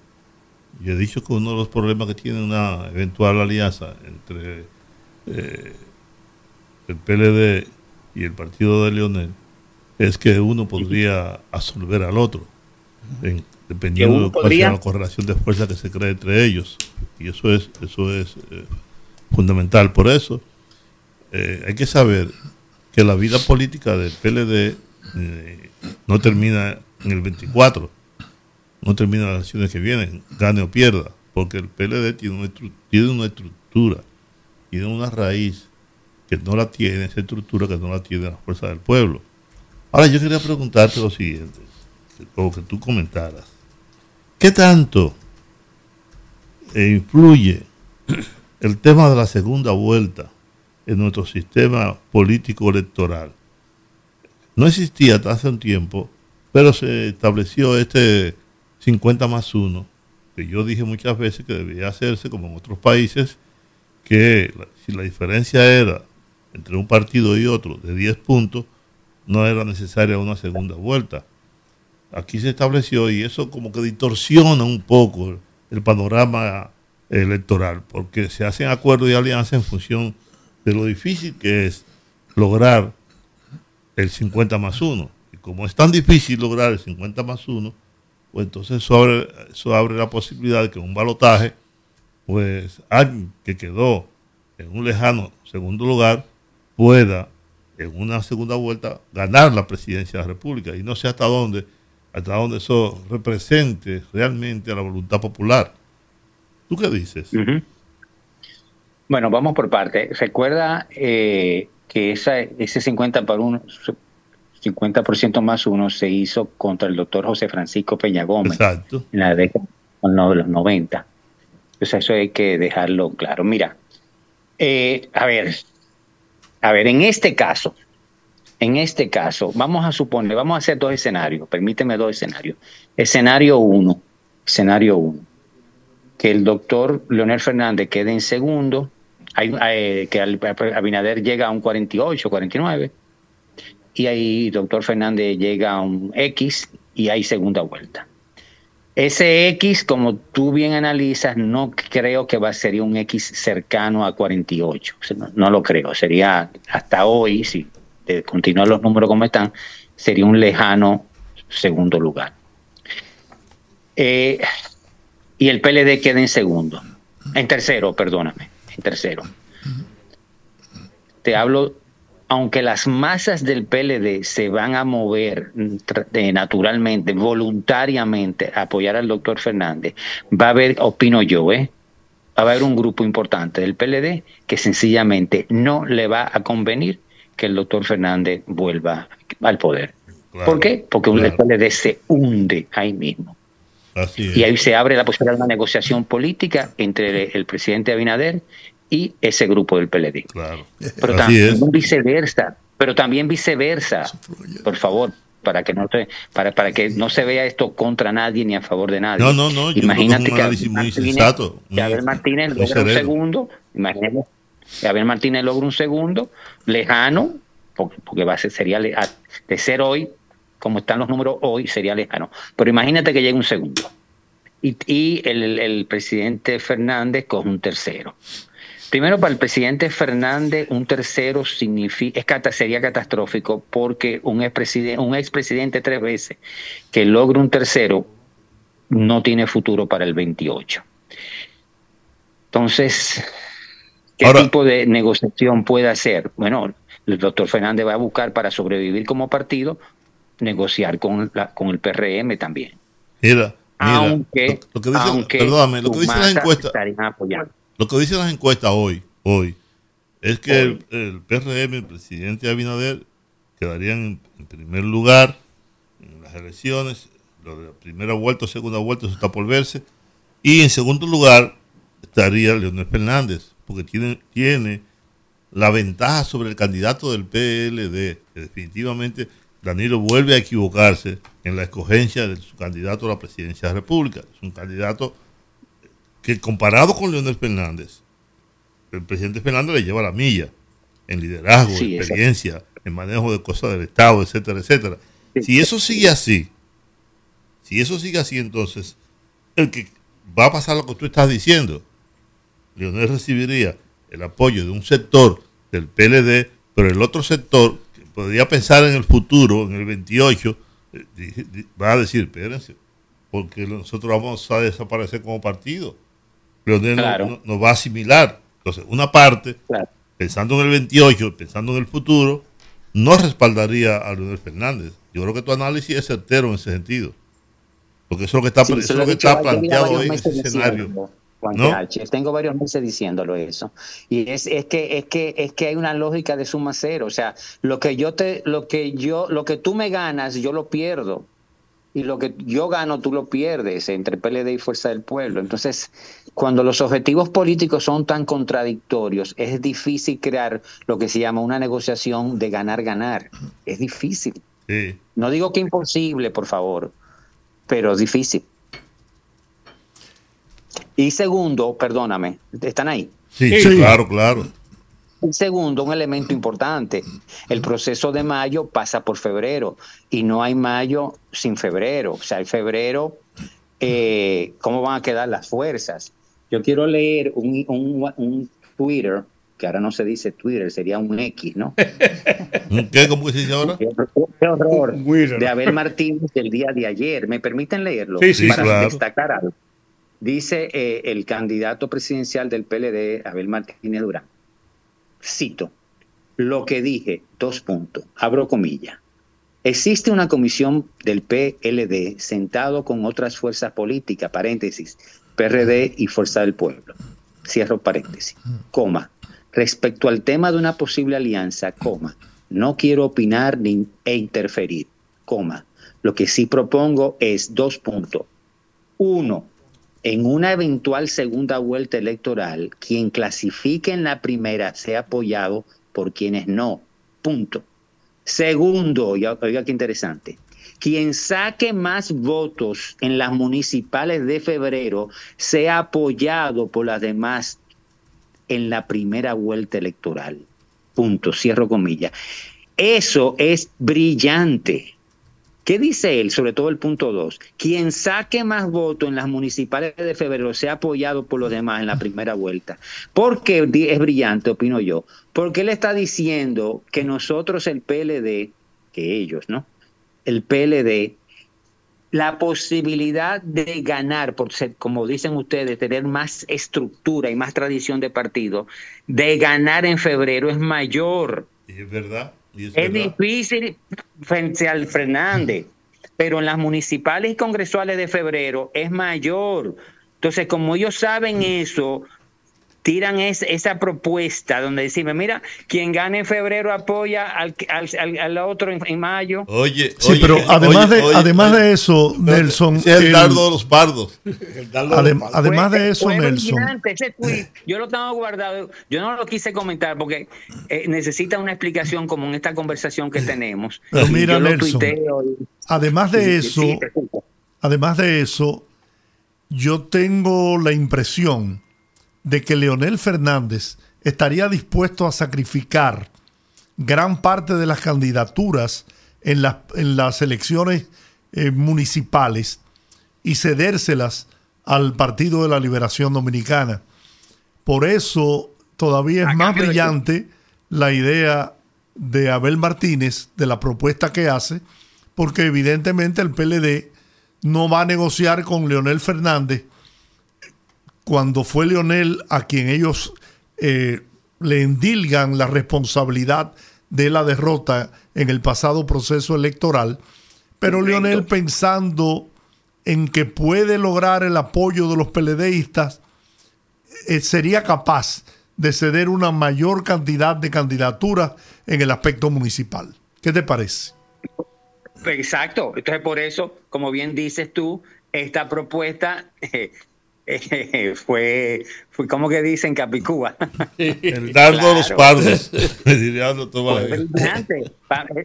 Yo he dicho que uno de los problemas que tiene una eventual alianza entre eh, el PLD y el partido de Leonel es que uno podría absolver al otro en dependiendo de cuál sea la correlación de fuerza que se cree entre ellos. Y eso es, eso es eh, fundamental. Por eso eh, hay que saber que la vida política del PLD eh, no termina en el 24, no termina en las elecciones que vienen, gane o pierda, porque el PLD tiene una, tiene una estructura, tiene una raíz que no la tiene, esa estructura que no la tiene la fuerza del pueblo. Ahora yo quería preguntarte lo siguiente, o que tú comentaras. ¿Qué tanto influye el tema de la segunda vuelta en nuestro sistema político electoral? No existía hasta hace un tiempo, pero se estableció este 50 más 1, que yo dije muchas veces que debía hacerse como en otros países, que si la diferencia era entre un partido y otro de 10 puntos, no era necesaria una segunda vuelta aquí se estableció y eso como que distorsiona un poco el, panorama electoral, porque se hacen acuerdos y alianzas en función de lo difícil que es lograr el 50 más 1. Y como es tan difícil lograr el 50 más 1, pues entonces eso abre, eso abre la posibilidad de que un balotaje, pues alguien que quedó en un lejano segundo lugar pueda en una segunda vuelta ganar la presidencia de la República. Y no sé hasta dónde hasta donde eso represente realmente a la voluntad popular. ¿Tú qué dices? Bueno, vamos por parte. Recuerda eh, que esa, ese 50 por uno, 50% más uno se hizo contra el doctor José Francisco Peña Gómez en la década de los 90. Entonces eso hay que dejarlo claro. Mira, eh, a ver, a ver, en este caso, en este caso, vamos a suponer, vamos a hacer dos escenarios, permíteme dos escenarios. Escenario uno, escenario uno, que el doctor Leonel Fernández quede en segundo, hay, que Abinader llega a un 48, 49, y ahí doctor Fernández llega a un X y hay segunda vuelta. Ese X, como tú bien analizas, no creo que va a ser un X cercano a 48. No, no lo creo. Sería hasta hoy, si de continuar los números como están, sería un lejano segundo lugar. Eh, y el PLD queda en segundo, en tercero, perdóname, en tercero. Te hablo, aunque las masas del PLD se van a mover naturalmente, voluntariamente, a apoyar al doctor Fernández, va a haber, opino yo, ¿eh? va a haber un grupo importante del PLD que sencillamente no le va a convenir que el doctor Fernández vuelva al poder. ¿Por qué? Porque un PLD se hunde ahí mismo. y ahí se abre la posibilidad de una negociación política entre el, presidente Abinader y ese grupo del PLD. Pero también viceversa, pero también viceversa, por favor, para que no se, para, para que no se vea esto contra nadie ni a favor de nadie. No, no, no. Imagínate que, Abel Martínez, que Abel Martínez logra un segundo, imaginemos Abel Martínez logra un segundo, lejano, porque, va a ser, sería de ser hoy como están los números hoy, sería lejano. Pero imagínate que llegue un segundo y, el, presidente Fernández coge un tercero. Primero, para el presidente Fernández, un tercero significa, sería catastrófico porque un expresidente, un tres veces que logre un tercero no tiene futuro para el 28. Entonces, ¿qué tipo de negociación puede hacer? Bueno, el doctor Fernández va a buscar para sobrevivir como partido, negociar con, la, con el PRM también. Mira, aunque, lo, que dice, perdóname, lo que dicen las encuestas, lo que dicen las encuestas hoy, hoy, es que el, PRM, el presidente Abinader, quedarían en, primer lugar en las elecciones, lo de la primera vuelta o segunda vuelta, eso está por verse, y en segundo lugar estaría Leonel Fernández, porque tiene, tiene la ventaja sobre el candidato del PLD, que definitivamente Danilo vuelve a equivocarse en la escogencia de su candidato a la presidencia de la República. Es un candidato que comparado con Leonel Fernández, el presidente Fernández le lleva la milla en liderazgo, en experiencia, en manejo de cosas del Estado, etcétera, etcétera. Si eso sigue así, si eso sigue así, entonces el que va a pasar lo que tú estás diciendo, Leonel recibiría el apoyo de un sector del PLD, pero el otro sector podría pensar en el futuro, en el 28, eh, va a decir, espérense, porque nosotros vamos a desaparecer como partido. Leonel nos va a asimilar. Entonces, una parte, pensando en el 28, pensando en el futuro, no respaldaría a Leonel Fernández. Yo creo que tu análisis es certero en ese sentido. Porque eso es lo que está, eso lo que está planteado hoy en ese escenario. Tengo varios meses diciéndolo eso. Y es, es que es que es que hay una lógica de suma cero. O sea, lo que yo te, lo que yo, lo que tú me ganas, yo lo pierdo. Y lo que yo gano, tú lo pierdes entre PLD y Fuerza del Pueblo. Entonces, cuando los objetivos políticos son tan contradictorios, es difícil crear lo que se llama una negociación de ganar-ganar. Es difícil. No digo que imposible, por favor, pero es difícil. Y segundo, perdóname, ¿están ahí? Sí, claro, claro. Y segundo, un elemento importante, el proceso de mayo pasa por febrero y no hay mayo sin febrero. O sea, el febrero, eh, ¿cómo van a quedar las fuerzas? Yo quiero leer un, un, Twitter, que ahora no se dice Twitter, sería un X, ¿no? ¿Qué? ¿Cómo se dice ahora? Qué horror. De Abel Martínez del día de ayer. ¿Me permiten leerlo? Sí, sí, para destacar algo. Dice eh, el candidato presidencial del PLD, Abel Martínez Durán. Cito, lo que dije, dos puntos, abro comillas. Existe una comisión del PLD sentado con otras fuerzas políticas, paréntesis, PRD y Fuerza del Pueblo. Cierro paréntesis. Coma. Respecto al tema de una posible alianza, coma. No quiero opinar ni, e interferir, coma. Lo que sí propongo es dos puntos. Uno, en una eventual segunda vuelta electoral, quien clasifique en la primera sea apoyado por quienes no. Punto. Segundo, oiga qué interesante, quien saque más votos en las municipales de febrero sea apoyado por las demás en la primera vuelta electoral. Punto, cierro comillas. Eso es brillante. ¿Qué dice él? Sobre todo el punto 2. Quien saque más votos en las municipales de febrero sea apoyado por los demás en la primera vuelta. ¿Por qué es brillante, opino yo? Porque él está diciendo que nosotros, el PLD, que ellos, ¿no? El PLD, la posibilidad de ganar, por ser, como dicen ustedes, tener más estructura y más tradición de partido, de ganar en febrero es mayor. es verdad. Es, difícil frente al Fernández, pero en las municipales y congresuales de febrero es mayor. Entonces, como ellos saben eso, tiran esa propuesta donde decimos, mira, quien gane en febrero apoya al, al, otro en, mayo. Oye, sí, pero además, de, además de eso, Nelson... el, dardo de los pardos. además de eso, Nelson... yo lo tengo guardado, yo no lo quise comentar porque eh, necesita una explicación como en esta conversación que tenemos. Pero mira, Nelson, además de eso, además de eso, yo tengo la impresión de que Leonel Fernández estaría dispuesto a sacrificar gran parte de las candidaturas en, en las elecciones eh, municipales y cedérselas al Partido de la Liberación Dominicana. Por eso todavía es más brillante la idea de Abel Martínez, de la propuesta que hace, porque evidentemente el PLD no va a negociar con Leonel Fernández cuando fue Leonel a quien ellos eh, le endilgan la responsabilidad de la derrota en el pasado proceso electoral, pero Leonel pensando en que puede lograr el apoyo de los PLDistas, eh, sería capaz de ceder una mayor cantidad de candidaturas en el aspecto municipal. ¿Qué te parece? Exacto. Entonces, por eso, como bien dices tú, esta propuesta eh, fue, fue, como que dicen Capicúa. el dardo de los pardos.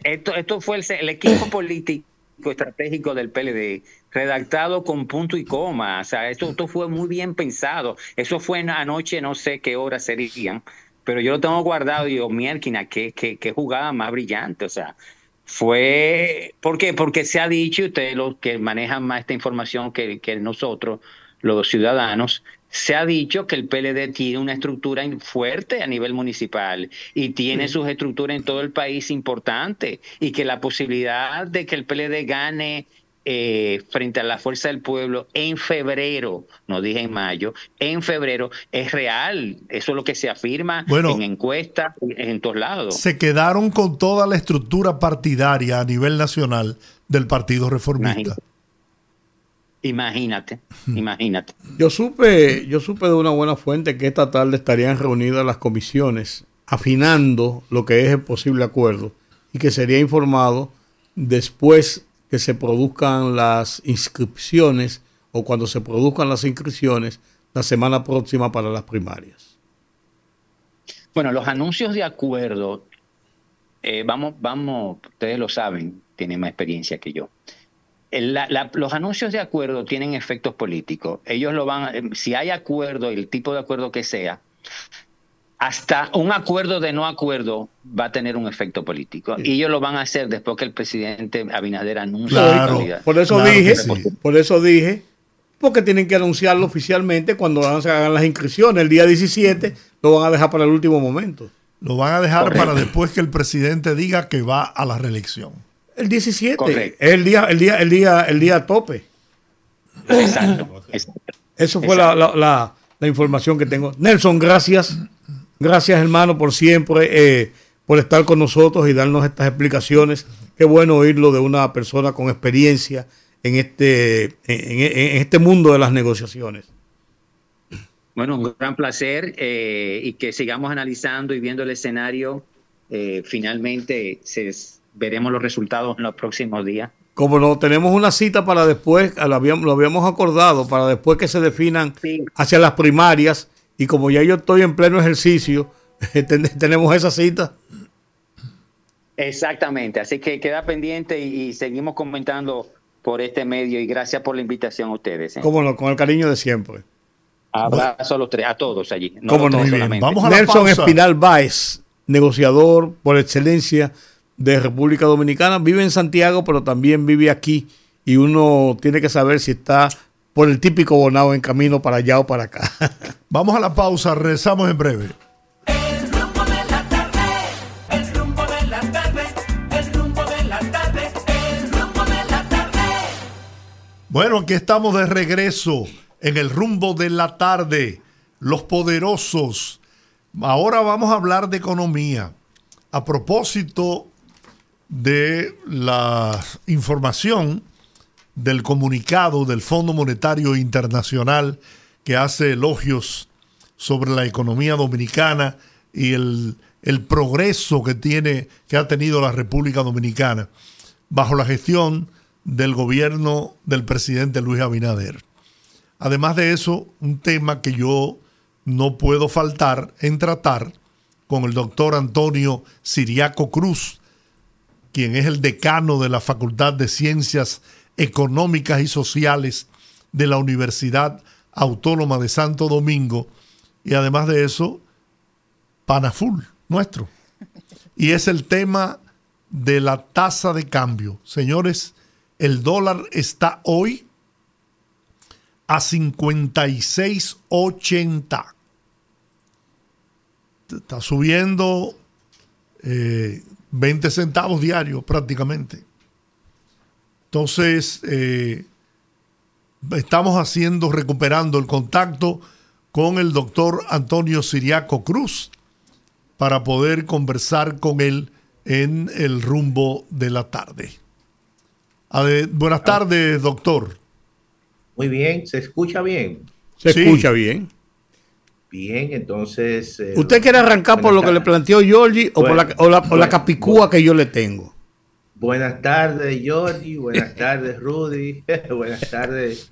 esto, esto fue el equipo político estratégico del PLD, redactado con punto y coma. O sea, esto, esto fue muy bien pensado. Eso fue anoche, no sé qué horas serían, pero yo lo tengo guardado y digo, mierda, qué, qué, qué jugada más brillante. O sea, fue. ¿Por qué? Porque se ha dicho, ustedes los que manejan más esta información que, que nosotros, los ciudadanos, se ha dicho que el PLD tiene una estructura fuerte a nivel municipal y tiene sus estructuras en todo el país importante y que la posibilidad de que el PLD gane eh, frente a la fuerza del pueblo en febrero, no dije en mayo, en febrero es real. Eso es lo que se afirma en encuestas, en todos lados. Se quedaron con toda la estructura partidaria a nivel nacional del Partido Reformista. Imagínate, imagínate. Yo supe, yo supe de una buena fuente que esta tarde estarían reunidas las comisiones afinando lo que es el posible acuerdo y que sería informado después que se produzcan las inscripciones o cuando se produzcan las inscripciones la semana próxima para las primarias. Bueno, los anuncios de acuerdo, eh, vamos, vamos, ustedes lo saben, tienen más experiencia que yo los anuncios de acuerdo tienen efectos políticos. Ellos lo van, eh, si hay acuerdo, el tipo de acuerdo que sea, hasta un acuerdo de no acuerdo va a tener un efecto político. Y ellos lo van a hacer después que el presidente Abinader anuncie. Claro, por eso dije, por eso dije, porque tienen que anunciarlo oficialmente cuando hagan las inscripciones. El día 17 lo van a dejar para el último momento. Lo van a dejar para después que el presidente diga que va a la reelección. El 17. El día, el día, el día, el día tope. Exacto. Eso fue la, la, la, información que tengo. Nelson, gracias. Gracias, hermano, por siempre, eh, por estar con nosotros y darnos estas explicaciones. Qué bueno oírlo de una persona con experiencia en este, en, este mundo de las negociaciones. Bueno, un gran placer eh, y que sigamos analizando y viendo el escenario. Eh, finalmente se veremos los resultados en los próximos días. Como no, tenemos una cita para después, lo habíamos, lo habíamos acordado, para después que se definan hacia las primarias, y como ya yo estoy en pleno ejercicio, tenemos esa cita. Exactamente, así que queda pendiente y, seguimos comentando por este medio y gracias por la invitación a ustedes. ¿eh? Como no, con el cariño de siempre. Abrazo a los tres, a todos allí. No ¿Cómo no? Vamos a Nelson Espinal Báez, negociador por excelencia de República Dominicana, vive en Santiago, pero también vive aquí y uno tiene que saber si está por el típico bonado en camino para allá o para acá. Vamos a la pausa, rezamos en breve. Bueno, aquí estamos de regreso en el rumbo de la tarde. Los poderosos. Ahora vamos a hablar de economía. A propósito de la información del comunicado del Fondo Monetario Internacional que hace elogios sobre la economía dominicana y el, el, progreso que tiene, que ha tenido la República Dominicana bajo la gestión del gobierno del presidente Luis Abinader. Además de eso, un tema que yo no puedo faltar en tratar con el doctor Antonio Siriaco Cruz, quien es el decano de la Facultad de Ciencias Económicas y Sociales de la Universidad Autónoma de Santo Domingo, y además de eso, Panaful, nuestro. Y es el tema de la tasa de cambio. Señores, el dólar está hoy a 56.80. Está subiendo 20 eh, centavos diarios prácticamente. Entonces, eh, estamos haciendo, recuperando el contacto con el doctor Antonio Siriaco Cruz para poder conversar con él en el rumbo de la tarde. buenas tardes, doctor. Muy bien, ¿se escucha bien? Se escucha bien. Bien, entonces... Eh, ¿Usted quiere arrancar por lo que le planteó Giorgi o, por la, capicúa que yo le tengo? Buenas tardes, Giorgi. Buenas tardes, Rudy. buenas tardes.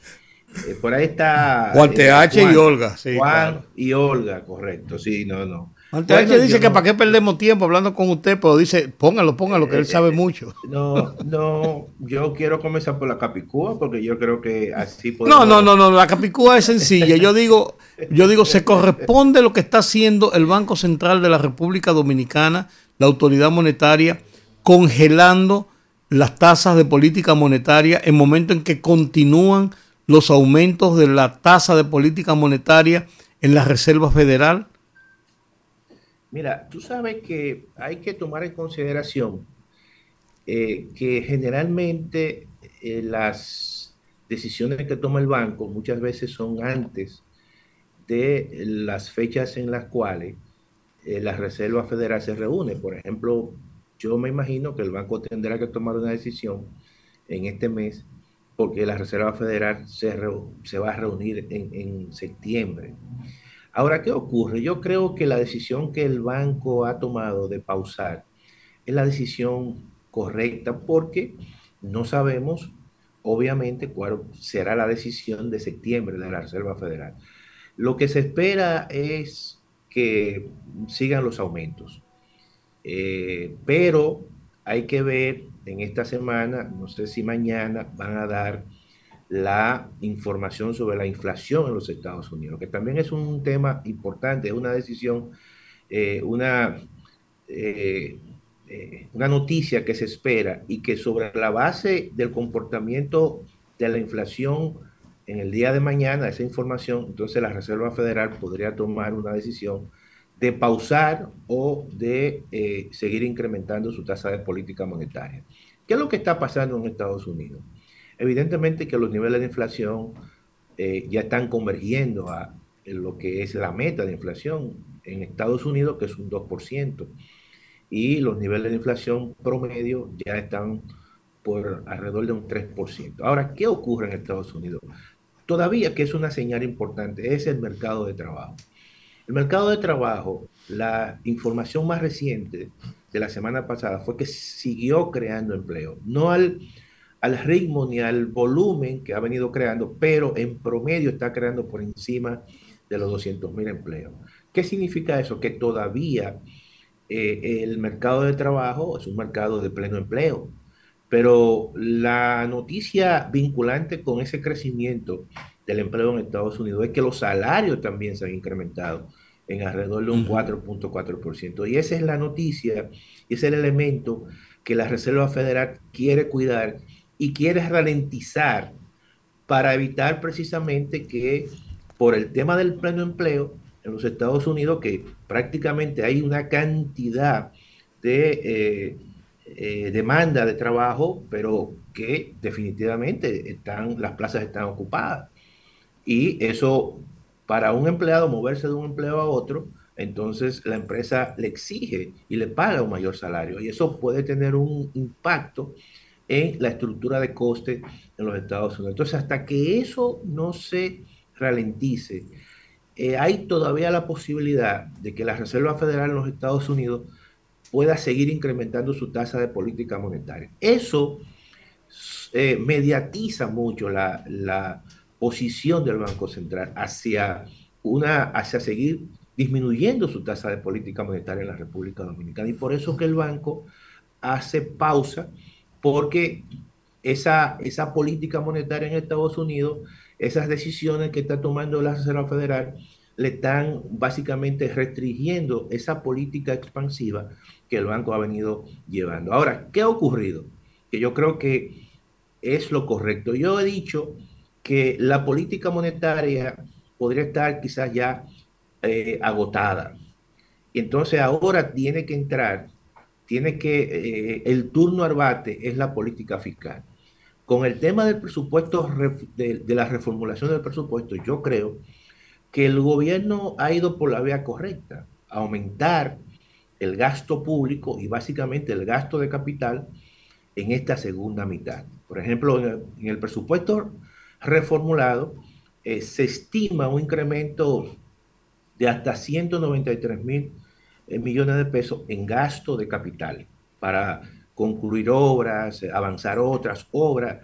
Eh, por ahí está... Juan TH y Olga. Juan y Olga, correcto. Sí, no, no. Antes dice que para qué perdemos tiempo hablando con usted, pero dice, póngalo, póngalo, que él sabe mucho. No, no, yo quiero comenzar por la Capicúa, porque yo creo que así podemos... No, no, no, no, la Capicúa es sencilla. Yo digo, yo digo, se corresponde lo que está haciendo el Banco Central de la República Dominicana, la autoridad monetaria, congelando las tasas de política monetaria en momento en que continúan los aumentos de la tasa de política monetaria en la Reserva Federal Mira, tú sabes que hay que tomar en consideración eh, que generalmente eh, las decisiones que toma el banco muchas veces son antes de las fechas en las cuales eh, la Reserva Federal se reúne. Por ejemplo, yo me imagino que el banco tendrá que tomar una decisión en este mes porque la Reserva Federal se, va a reunir en septiembre. Ahora, ¿qué ocurre? Yo creo que la decisión que el banco ha tomado de pausar es la decisión correcta porque no sabemos, obviamente, cuál será la decisión de septiembre de la Reserva Federal. Lo que se espera es que sigan los aumentos, eh, pero hay que ver en esta semana, no sé si mañana van a dar la información sobre la inflación en los Estados Unidos, que también es un tema importante, es una decisión, eh, una, eh, eh, una noticia que se espera y que sobre la base del comportamiento de la inflación en el día de mañana, esa información, entonces la Reserva Federal podría tomar una decisión de pausar o de seguir incrementando su tasa de política monetaria. ¿Qué es lo que está pasando en Estados Unidos? Evidentemente que los niveles de inflación eh, ya están convergiendo a lo que es la meta de inflación en Estados Unidos, que es un 2%, y los niveles de inflación promedio ya están por alrededor de un 3%. Ahora, ¿qué ocurre en Estados Unidos? Todavía que es una señal importante, es el mercado de trabajo. El mercado de trabajo, la información más reciente de la semana pasada fue que siguió creando empleo, no al al ritmo ni al volumen que ha venido creando, pero en promedio está creando por encima de los 200 mil empleos. ¿Qué significa eso? Que todavía eh, el mercado de trabajo es un mercado de pleno empleo, pero la noticia vinculante con ese crecimiento del empleo en Estados Unidos es que los salarios también se han incrementado en alrededor de un 4.4%. Y esa es la noticia y es el elemento que la Reserva Federal quiere cuidar y quiere ralentizar para evitar precisamente que por el tema del pleno empleo en los Estados Unidos, que prácticamente hay una cantidad de eh, eh, demanda de trabajo, pero que definitivamente están, las plazas están ocupadas. Y eso, para un empleado moverse de un empleo a otro, entonces la empresa le exige y le paga un mayor salario. Y eso puede tener un impacto en la estructura de coste en los Estados Unidos. Entonces, hasta que eso no se ralentice, eh, hay todavía la posibilidad de que la Reserva Federal en los Estados Unidos pueda seguir incrementando su tasa de política monetaria. Eso eh, mediatiza mucho la, la, posición del Banco Central hacia, una, hacia seguir disminuyendo su tasa de política monetaria en la República Dominicana. Y por eso que el banco hace pausa porque esa, esa política monetaria en Estados Unidos, esas decisiones que está tomando la Reserva Federal, le están básicamente restringiendo esa política expansiva que el banco ha venido llevando. Ahora, ¿qué ha ocurrido? Que yo creo que es lo correcto. Yo he dicho que la política monetaria podría estar quizás ya eh, agotada. Entonces ahora tiene que entrar, tiene que, eh, el turno arbate es la política fiscal. Con el tema del presupuesto, de, la reformulación del presupuesto, yo creo que el gobierno ha ido por la vía correcta, aumentar el gasto público y básicamente el gasto de capital en esta segunda mitad. Por ejemplo, en el, presupuesto reformulado eh, se estima un incremento de hasta 193 mil millones de pesos en gasto de capital para concluir obras, avanzar otras obras.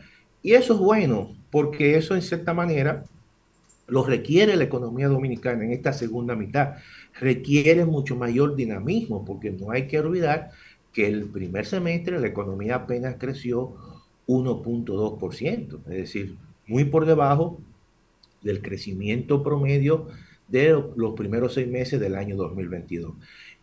Y eso es bueno, porque eso en cierta manera lo requiere la economía dominicana en esta segunda mitad. Requiere mucho mayor dinamismo, porque no hay que olvidar que el primer semestre la economía apenas creció 1.2%, es decir, muy por debajo del crecimiento promedio de los primeros seis meses del año 2022.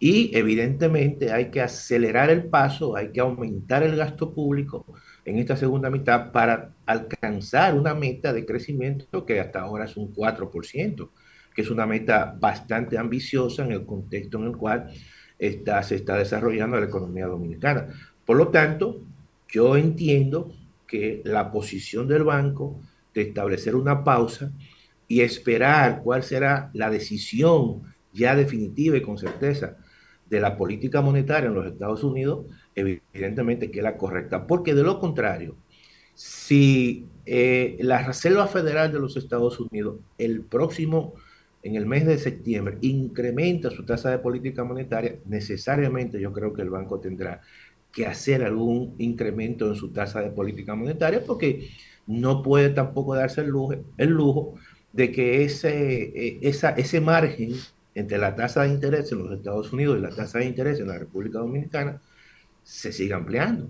Y evidentemente hay que acelerar el paso, hay que aumentar el gasto público en esta segunda mitad para alcanzar una meta de crecimiento que hasta ahora es un 4%, que es una meta bastante ambiciosa en el contexto en el cual se está desarrollando la economía dominicana. Por lo tanto, yo entiendo que la posición del banco de establecer una pausa y esperar cuál será la decisión ya definitiva y con certeza de la política monetaria en los Estados Unidos, evidentemente que es la correcta. Porque de lo contrario, si eh, la Reserva Federal de los Estados Unidos el próximo en el mes de septiembre incrementa su tasa de política monetaria, necesariamente yo creo que el banco tendrá que hacer algún incremento en su tasa de política monetaria porque no puede tampoco darse el lujo, el lujo de que ese, eh, esa, ese margen entre la tasa de interés en los Estados Unidos y la tasa de interés en la República Dominicana se siga ampliando,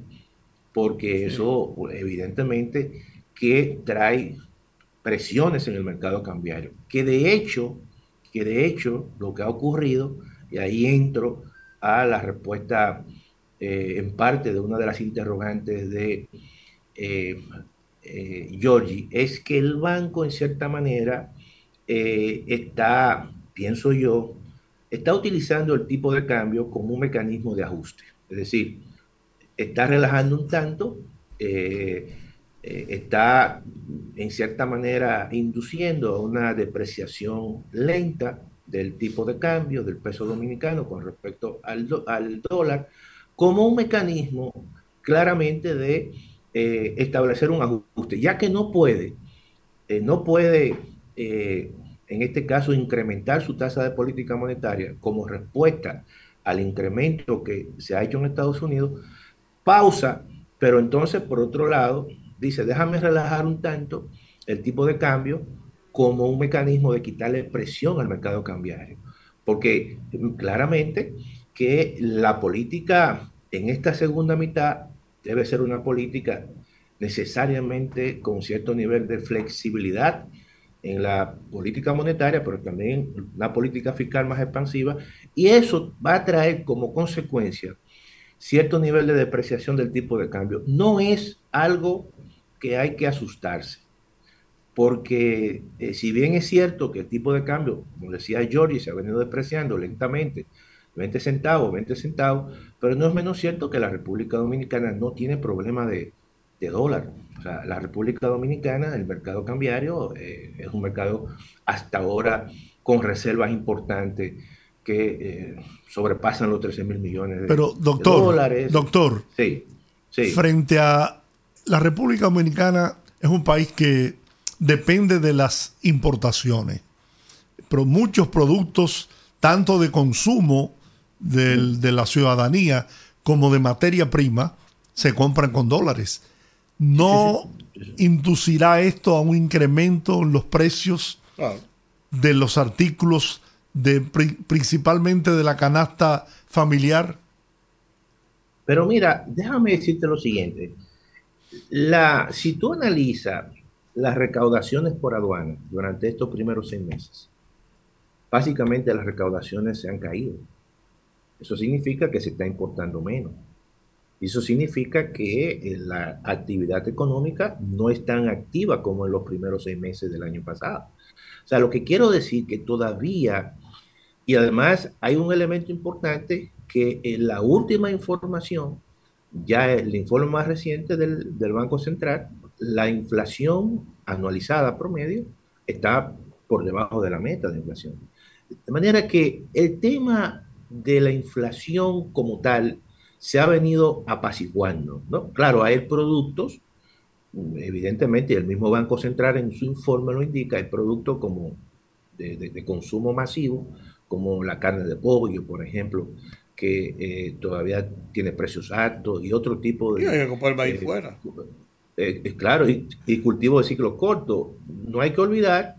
porque eso evidentemente que trae presiones en el mercado cambiario, que de hecho, que de hecho lo que ha ocurrido, y ahí entro a la respuesta eh, en parte de una de las interrogantes de eh, eh, Giorgi, es que el banco en cierta manera está, pienso yo, está utilizando el tipo de cambio como un mecanismo de ajuste. Es decir, está relajando un tanto, eh, está en cierta manera induciendo a una depreciación lenta del tipo de cambio del peso dominicano con respecto al, al dólar, como un mecanismo claramente de eh, establecer un ajuste, ya que no puede, eh, no puede en este caso incrementar su tasa de política monetaria como respuesta al incremento que se ha hecho en Estados Unidos, pausa, pero entonces por otro lado dice, déjame relajar un tanto el tipo de cambio como un mecanismo de quitarle presión al mercado cambiario. Porque claramente que la política en esta segunda mitad debe ser una política necesariamente con cierto nivel de flexibilidad en la política monetaria, pero también una política fiscal más expansiva, y eso va a traer como consecuencia cierto nivel de depreciación del tipo de cambio. No es algo que hay que asustarse, porque eh, si bien es cierto que el tipo de cambio, como decía Giorgi, se ha venido depreciando lentamente, 20 centavos, 20 centavos, pero no es menos cierto que la República Dominicana no tiene problema de, dólar. O sea, la República Dominicana, el mercado cambiario, eh, es un mercado hasta ahora con reservas importantes que eh, sobrepasan los 13 mil millones de, pero, doctor, dólares. Doctor, sí, sí. frente a la República Dominicana es un país que depende de las importaciones, pero muchos productos, tanto de consumo de la ciudadanía como de materia prima, se compran con dólares. ¿No inducirá esto a un incremento en los precios de los artículos de, principalmente de la canasta familiar? Pero mira, déjame decirte lo siguiente. La, si tú analizas las recaudaciones por aduana durante estos primeros seis meses, básicamente las recaudaciones se han caído. Eso significa que se está importando menos. Eso significa que eh, la actividad económica no es tan activa como en los primeros seis meses del año pasado. O sea, lo que quiero decir que todavía, y además hay un elemento importante que en la última información, ya el informe más reciente del, del Banco Central, la inflación anualizada promedio está por debajo de la meta de inflación. De manera que el tema de la inflación como tal se ha venido apaciguando, ¿no? Claro, hay productos, evidentemente, el mismo Banco Central en su informe lo indica, hay productos como de, consumo masivo, como la carne de pollo, por ejemplo, que eh, todavía tiene precios altos y otro tipo de... Y hay que comprar maíz eh, fuera. Eh, claro, y, y, cultivo de ciclo corto. No hay que olvidar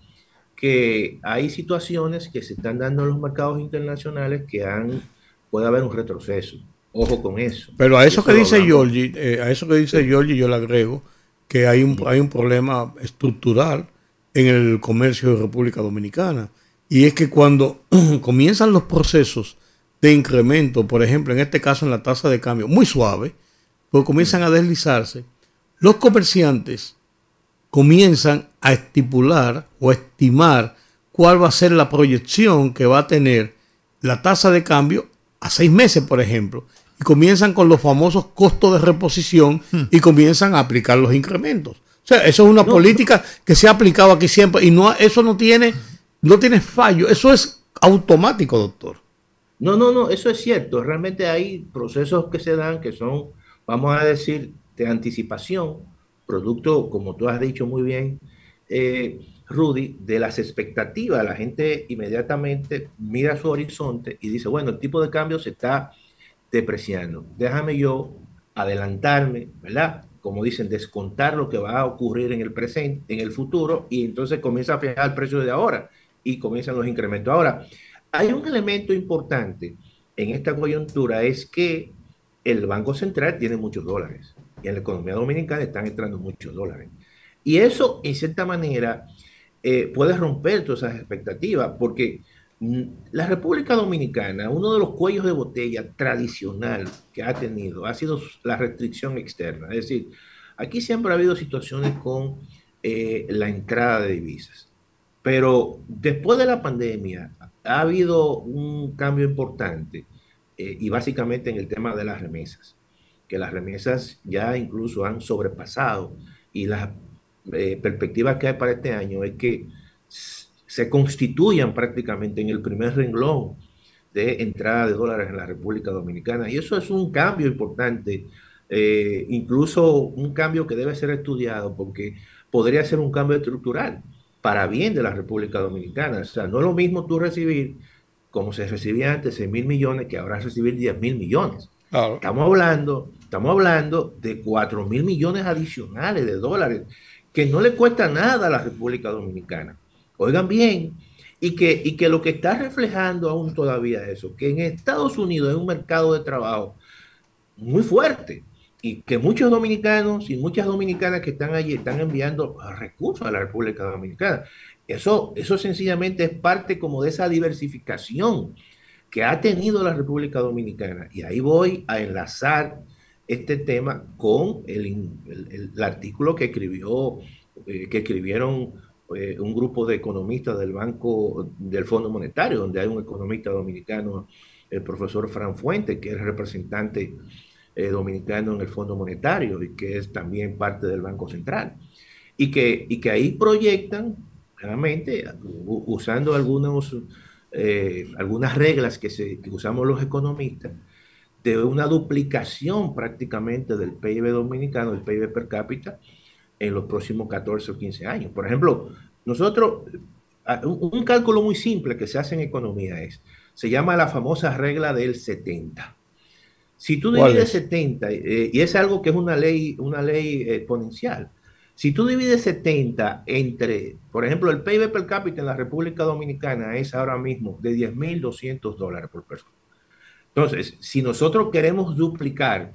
que hay situaciones que se están dando en los mercados internacionales que han, puede haber un retroceso. Ojo con eso. Pero a eso, que dice Giorgi, eh, a eso que dice Giorgi yo le agrego que hay un, hay un problema estructural en el comercio de República Dominicana. Y es que cuando comienzan los procesos de incremento, por ejemplo, en este caso en la tasa de cambio, muy suave, pues comienzan a deslizarse, los comerciantes comienzan a estipular o estimar cuál va a ser la proyección que va a tener la tasa de cambio a seis meses, por ejemplo, y comienzan con los famosos costos de reposición hmm. y comienzan a aplicar los incrementos. O sea, eso es una política que se ha aplicado aquí siempre y no eso no tiene no tiene fallo, eso es automático, doctor. No, no, no, eso es cierto. Realmente hay procesos que se dan que son, vamos a decir, de anticipación producto, como tú has dicho muy bien, eh, Rudy, de las expectativas. La gente inmediatamente mira su horizonte y dice, bueno, el tipo de cambio se está depreciando. Déjame yo adelantarme, ¿verdad? Como dicen, descontar lo que va a ocurrir en el presente, en el futuro, y entonces comienza a fijar el precio de ahora y comienzan los incrementos. Ahora, hay un elemento importante en esta coyuntura, es que el Banco Central tiene muchos dólares y en la economía dominicana están entrando muchos dólares. Y eso, en cierta manera, eh, puede romper todas esas expectativas, porque la República Dominicana, uno de los cuellos de botella tradicional que ha tenido ha sido la restricción externa. Es decir, aquí siempre ha habido situaciones con eh, la entrada de divisas. Pero después de la pandemia ha habido un cambio importante eh, y básicamente en el tema de las remesas que las remesas ya incluso han sobrepasado y las eh, perspectivas que hay para este año es que se constituyan prácticamente en el primer renglón de entrada de dólares en la República Dominicana. Y eso es un cambio importante, eh, incluso un cambio que debe ser estudiado porque podría ser un cambio estructural para bien de la República Dominicana. O sea, no es lo mismo tú recibir, como se recibía antes, 6 mil millones, que ahora recibir 10 mil millones. Estamos hablando, estamos hablando de 4 mil millones adicionales de dólares que no le cuesta nada a la República Dominicana. Oigan bien, y que, y que lo que está reflejando aún todavía eso, que en Estados Unidos hay un mercado de trabajo muy fuerte y que muchos dominicanos y muchas dominicanas que están allí están enviando recursos a la República Dominicana. Eso, eso sencillamente es parte como de esa diversificación que ha tenido la República Dominicana. Y ahí voy a enlazar este tema con el, artículo que escribió, eh, que escribieron eh, un grupo de economistas del Banco del Fondo Monetario, donde hay un economista dominicano, el profesor Fran Fuente, que es representante eh, dominicano en el Fondo Monetario y que es también parte del Banco Central. Y que, y que ahí proyectan, realmente, usando algunos eh, algunas reglas que, usamos los economistas, de una duplicación prácticamente del PIB dominicano, del PIB per cápita, en los próximos 14 o 15 años. Por ejemplo, nosotros, un, cálculo muy simple que se hace en economía es, se llama la famosa regla del 70. Si tú divides 70, eh, y es algo que es una ley, una ley exponencial, si tú divides 70 entre, por ejemplo, el PIB per cápita en la República Dominicana es ahora mismo de 10.200 dólares por persona. Entonces, si nosotros queremos duplicar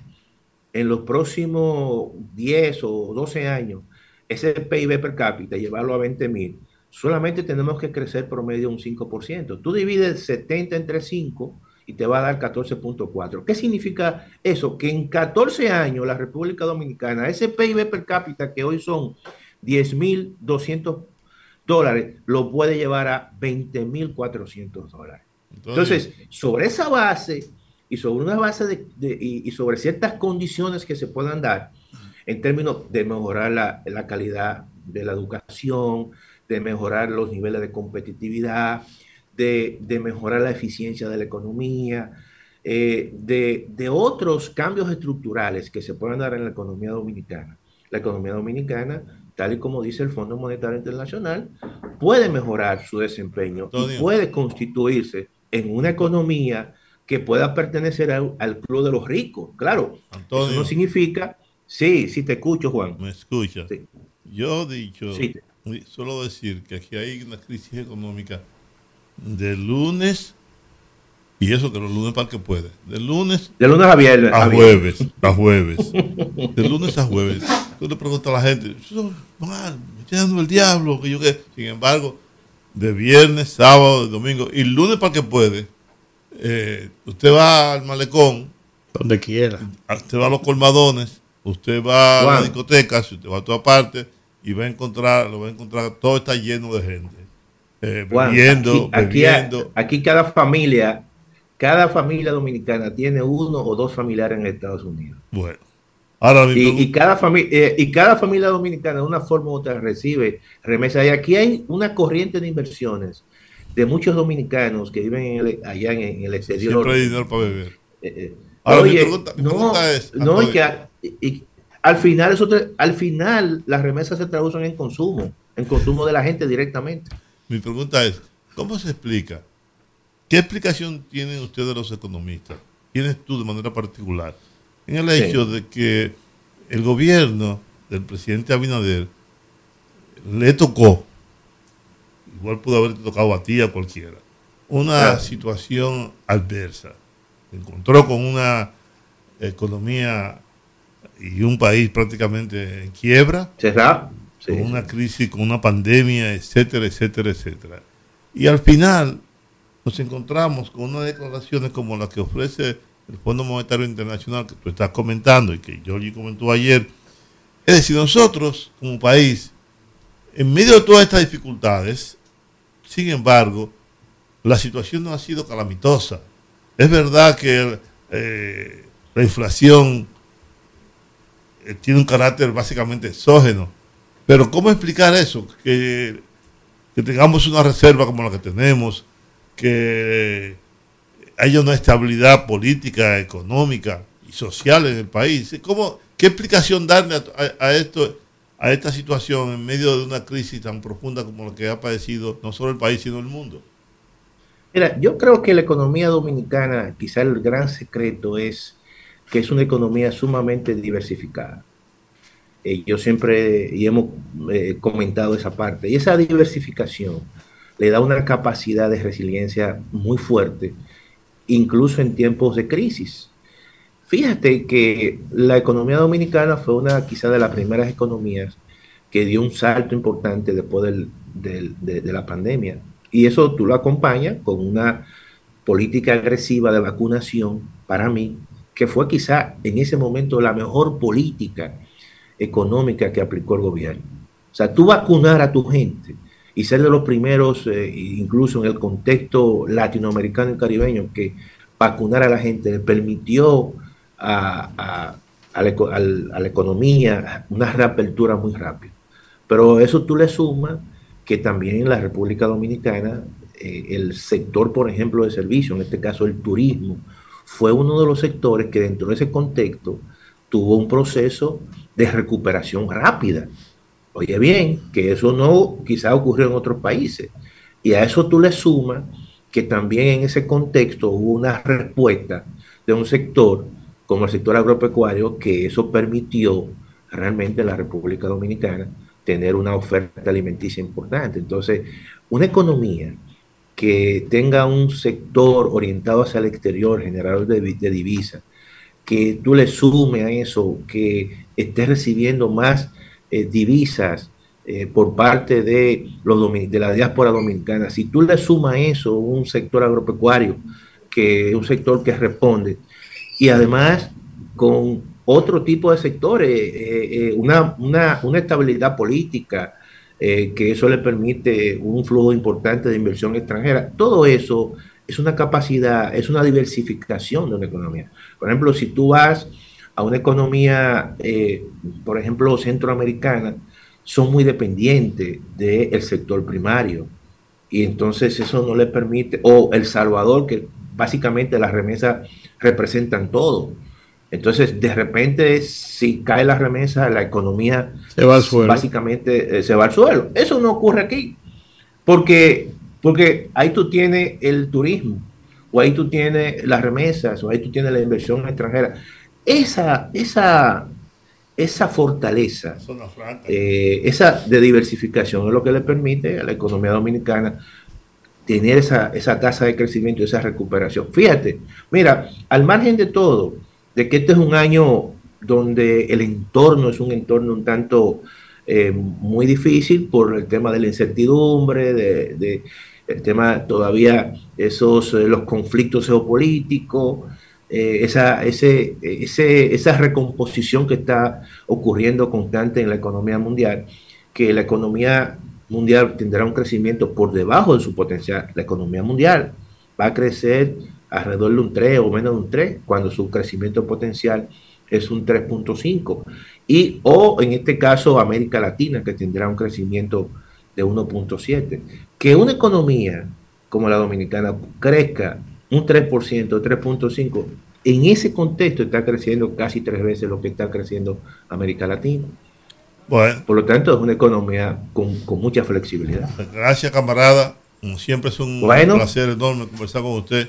en los próximos 10 o 12 años ese PIB per cápita llevarlo a 20.000, solamente tenemos que crecer promedio un 5%. Tú divides 70 entre 5 y te va a dar 14.4. ¿Qué significa eso? Que en 14 años la República Dominicana, ese PIB per cápita que hoy son 10.200 dólares, lo puede llevar a 20.400 dólares. Entonces, sobre esa base y sobre una base de, y, sobre ciertas condiciones que se puedan dar en términos de mejorar la, la calidad de la educación, de mejorar los niveles de competitividad, de, mejorar la eficiencia de la economía, eh, de, otros cambios estructurales que se puedan dar en la economía dominicana. La economía dominicana, tal y como dice el Fondo Monetario Internacional, puede mejorar su desempeño y puede constituirse en una economía que pueda pertenecer al, club de los ricos. Claro, eso no significa... Sí, sí te escucho, Juan. Me escucha. Yo he dicho, solo decir que aquí hay una crisis económica de lunes, y eso que los lunes para que puede, de lunes, de lunes a viernes, a, jueves, a jueves, de lunes a jueves. Tú le preguntas a la gente, mal, me dando el diablo, que yo qué. Sin embargo, de viernes, sábado, domingo y lunes para que puede, eh, usted va al malecón, donde quiera. Usted va a los colmadones, usted va a la discoteca, usted va a toda parte y va a encontrar, lo va a encontrar, todo está lleno de gente eh, bebiendo, aquí, aquí, cada familia, cada familia dominicana tiene uno o dos familiares en Estados Unidos. Bueno. Ahora y, cada familia eh, y cada familia dominicana de una forma u otra recibe remesas. Y aquí hay una corriente de inversiones de muchos dominicanos que viven allá en, el exterior. Siempre hay dinero para beber. Eh, oye, no, no, y que al final eso al final las remesas se traducen en consumo, en consumo de la gente directamente. Mi pregunta es, ¿cómo se explica? ¿Qué explicación tienen ustedes los economistas? ¿Tienes tú de manera particular? En el hecho de que el gobierno del presidente Abinader le tocó, igual pudo haber tocado a ti a cualquiera, una situación adversa. Se encontró con una economía y un país prácticamente en quiebra. ¿Será? con una crisis, con una pandemia, etcétera, etcétera, etcétera. Y al final nos encontramos con unas declaraciones como las que ofrece el Fondo Monetario Internacional que tú estás comentando y que Georgie comentó ayer. Es decir, nosotros como país, en medio de todas estas dificultades, sin embargo, la situación no ha sido calamitosa. Es verdad que eh, la inflación eh, tiene un carácter básicamente exógeno, pero ¿cómo explicar eso? Que, tengamos una reserva como la que tenemos, que haya una estabilidad política, económica y social en el país. ¿Cómo, ¿Qué explicación darle a, esto, a esta situación en medio de una crisis tan profunda como la que ha padecido no solo el país, sino el mundo? Mira, yo creo que la economía dominicana, quizá el gran secreto es que es una economía sumamente diversificada. Eh, yo siempre y hemos eh, comentado esa parte. Y esa diversificación le da una capacidad de resiliencia muy fuerte, incluso en tiempos de crisis. Fíjate que la economía dominicana fue una quizá de las primeras economías que dio un salto importante después de, la pandemia. Y eso tú lo acompañas con una política agresiva de vacunación, para mí, que fue quizá en ese momento la mejor política económica que aplicó el gobierno. O sea, tú vacunar a tu gente y ser de los primeros, eh, incluso en el contexto latinoamericano y caribeño, que vacunar a la gente le permitió a, la, economía una reapertura muy rápida. Pero eso tú le sumas que también en la República Dominicana eh, el sector, por ejemplo, de servicio, en este caso el turismo, fue uno de los sectores que dentro de ese contexto tuvo un proceso de recuperación rápida. Oye bien, que eso no quizá ocurrió en otros países. Y a eso tú le sumas que también en ese contexto hubo una respuesta de un sector como el sector agropecuario, que eso permitió realmente en la República Dominicana tener una oferta alimenticia importante. Entonces, una economía que tenga un sector orientado hacia el exterior, generador de, divisas, que tú le sumes a eso, que estés recibiendo más eh, divisas eh, por parte de, los, de la diáspora dominicana. Si tú le sumas eso, un sector agropecuario, que es un sector que responde, y además con otro tipo de sectores, eh, eh, una, una, una, estabilidad política, que eso le permite un flujo importante de inversión extranjera, todo eso es una capacidad, es una diversificación de una economía. Por ejemplo, si tú vas a una economía, por ejemplo, centroamericana, son muy dependientes del sector primario. Y entonces eso no les permite, o El Salvador, que básicamente las remesas representan todo. Entonces, de repente, si cae la remesa, la economía se va al suelo. básicamente eh, se va al suelo. Eso no ocurre aquí, porque, porque ahí tú tienes el turismo, o ahí tú tienes las remesas, o ahí tú tienes la inversión extranjera. Esa, esa, esa fortaleza, eh, esa de diversificación es lo que le permite a la economía dominicana tener esa, esa tasa de crecimiento esa recuperación. Fíjate, mira, al margen de todo, de que este es un año donde el entorno es un entorno un tanto eh, muy difícil por el tema de la incertidumbre, de, el tema todavía esos eh, los conflictos geopolíticos, eh, esa, ese, ese, esa recomposición que está ocurriendo constante en la economía mundial, que la economía mundial tendrá un crecimiento por debajo de su potencial. La economía mundial va a crecer alrededor de un 3 o menos de un 3, cuando su crecimiento potencial es un 3.5. Y, o en este caso, América Latina, que tendrá un crecimiento de 1.7. Que una economía como la dominicana crezca un 3%, 3.5%, en ese contexto está creciendo casi tres veces lo que está creciendo América Latina. Bueno. Por lo tanto, es una economía con, con mucha flexibilidad. Gracias, camarada. Como siempre es un placer enorme conversar con usted.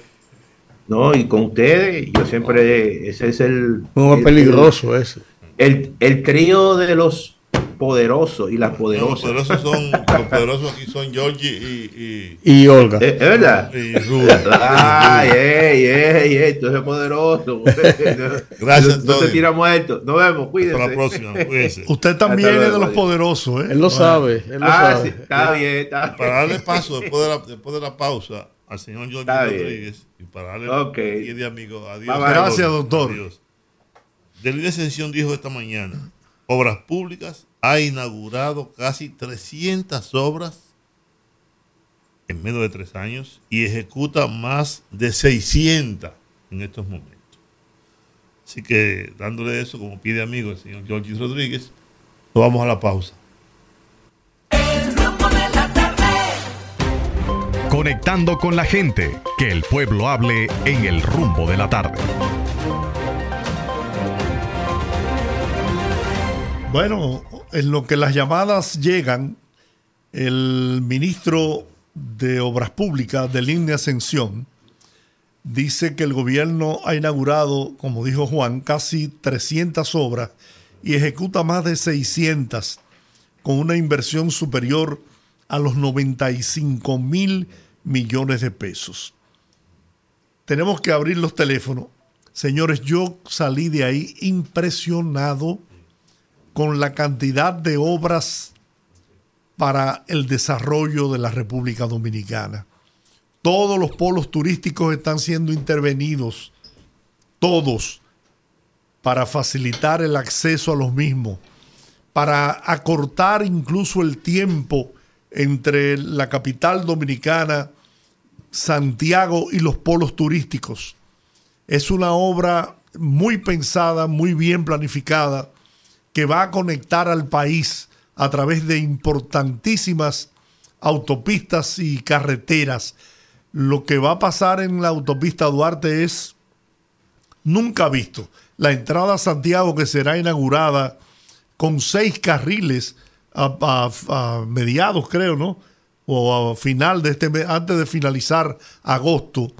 No, y con ustedes, yo siempre, ese es el... Muy peligroso ese. El, el trío de los poderosos y las poderosas. los poderosos son, los poderosos aquí son Georgie y, y, Olga. ¿Es, verdad? Y Ruda. Ay, ey, ey, ey, tú eres poderoso. Gracias, No, te tira muerto. Nos vemos, cuídense. Hasta la próxima, cuídense. Usted también es de los poderosos, ¿eh? Él lo sabe, él lo ah, sabe. Sí, está bien, está bien. Para darle paso después de la, después de la pausa al señor Georgie Rodríguez y para darle okay. y de amigo. Adiós. Gracias, doctor. Adiós. Del Ascensión dijo esta mañana, obras públicas ha inaugurado casi 300 obras en menos de tres años y ejecuta más de 600 en estos momentos. Así que dándole eso como pide amigo el señor George Rodríguez, nos vamos a la pausa. Conectando con la gente, que el pueblo hable en el rumbo de la tarde. Bueno, en lo que las llamadas llegan, el ministro de Obras Públicas de Línea Ascensión dice que el gobierno ha inaugurado, como dijo Juan, casi 300 obras y ejecuta más de 600 con una inversión superior a los 95 mil millones de pesos. Tenemos que abrir los teléfonos. Señores, yo salí de ahí impresionado con la cantidad de obras para el desarrollo de la República Dominicana. Todos los polos turísticos están siendo intervenidos, todos, para facilitar el acceso a los mismos, para acortar incluso el tiempo entre la capital dominicana, Santiago y los polos turísticos. Es una obra muy pensada, muy bien planificada que va a conectar al país a través de importantísimas autopistas y carreteras. Lo que va a pasar en la autopista Duarte es nunca visto. La entrada a Santiago que será inaugurada con seis carriles a, mediados, creo, ¿no? O a final de este mes, antes de finalizar agosto.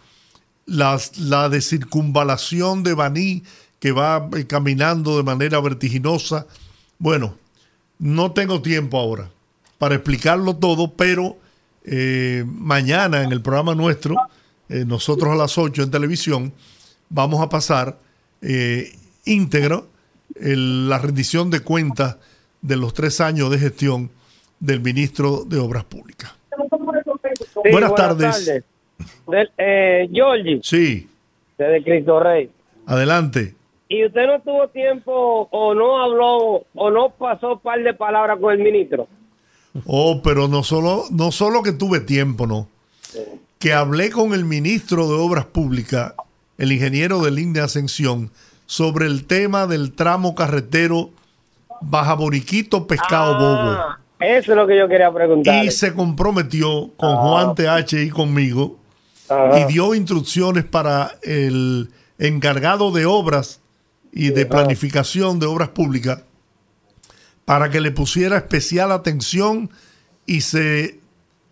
la de circunvalación de Baní que va eh, caminando de manera vertiginosa. Bueno, no tengo tiempo ahora para explicarlo todo, pero eh, mañana en el programa nuestro, eh, nosotros a las 8 en televisión, vamos a pasar íntegro la rendición de cuentas de los tres años de gestión del ministro de Obras Públicas. Sí, buenas, tardes. Del- eh, Georgie, Sí, desde Cristo Rey. adelante. ¿Y usted no tuvo tiempo o no habló o no pasó un par de palabras con el ministro? Oh, pero no solo, no solo que tuve tiempo, no. Que hablé con el ministro de Obras Públicas, el ingeniero de línea Ascensión, sobre el tema del tramo carretero Baja Boriquito Pescado Bobo. Ah, eso es lo que yo quería preguntar. Y se comprometió con Juan TH y conmigo Ajá. y dio instrucciones para el encargado de obras y de planificación de obras públicas para que le pusiera especial atención y se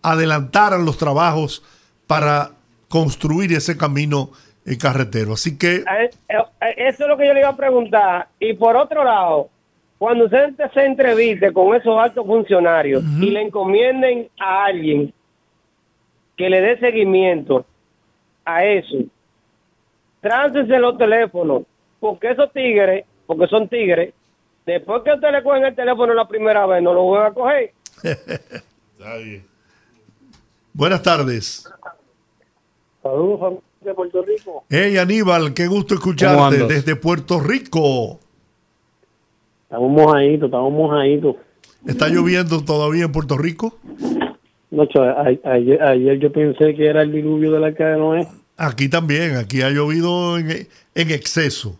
adelantaran los trabajos para construir ese camino eh, carretero. Así que Eh, eh, Eso es lo que yo le iba a preguntar. Y por otro lado, cuando usted se entreviste con esos altos funcionarios y le encomienden a alguien que le dé seguimiento a eso, tránsese los teléfonos, porque esos tigres, porque son tigres, después que usted le cogen el teléfono la primera vez, no lo vuelve a coger. Está bien. buenas tardes. Saludos, familia de Puerto Rico. Hey Aníbal, qué gusto ¿Cómo escucharte desde Puerto Rico. Estamos mojaditos, estamos mojaditos. ¿Está lloviendo todavía en Puerto Rico? Nocho, ayer, ayer yo pensé que era el diluvio de la de Noé. Aquí también, aquí ha llovido en, en exceso.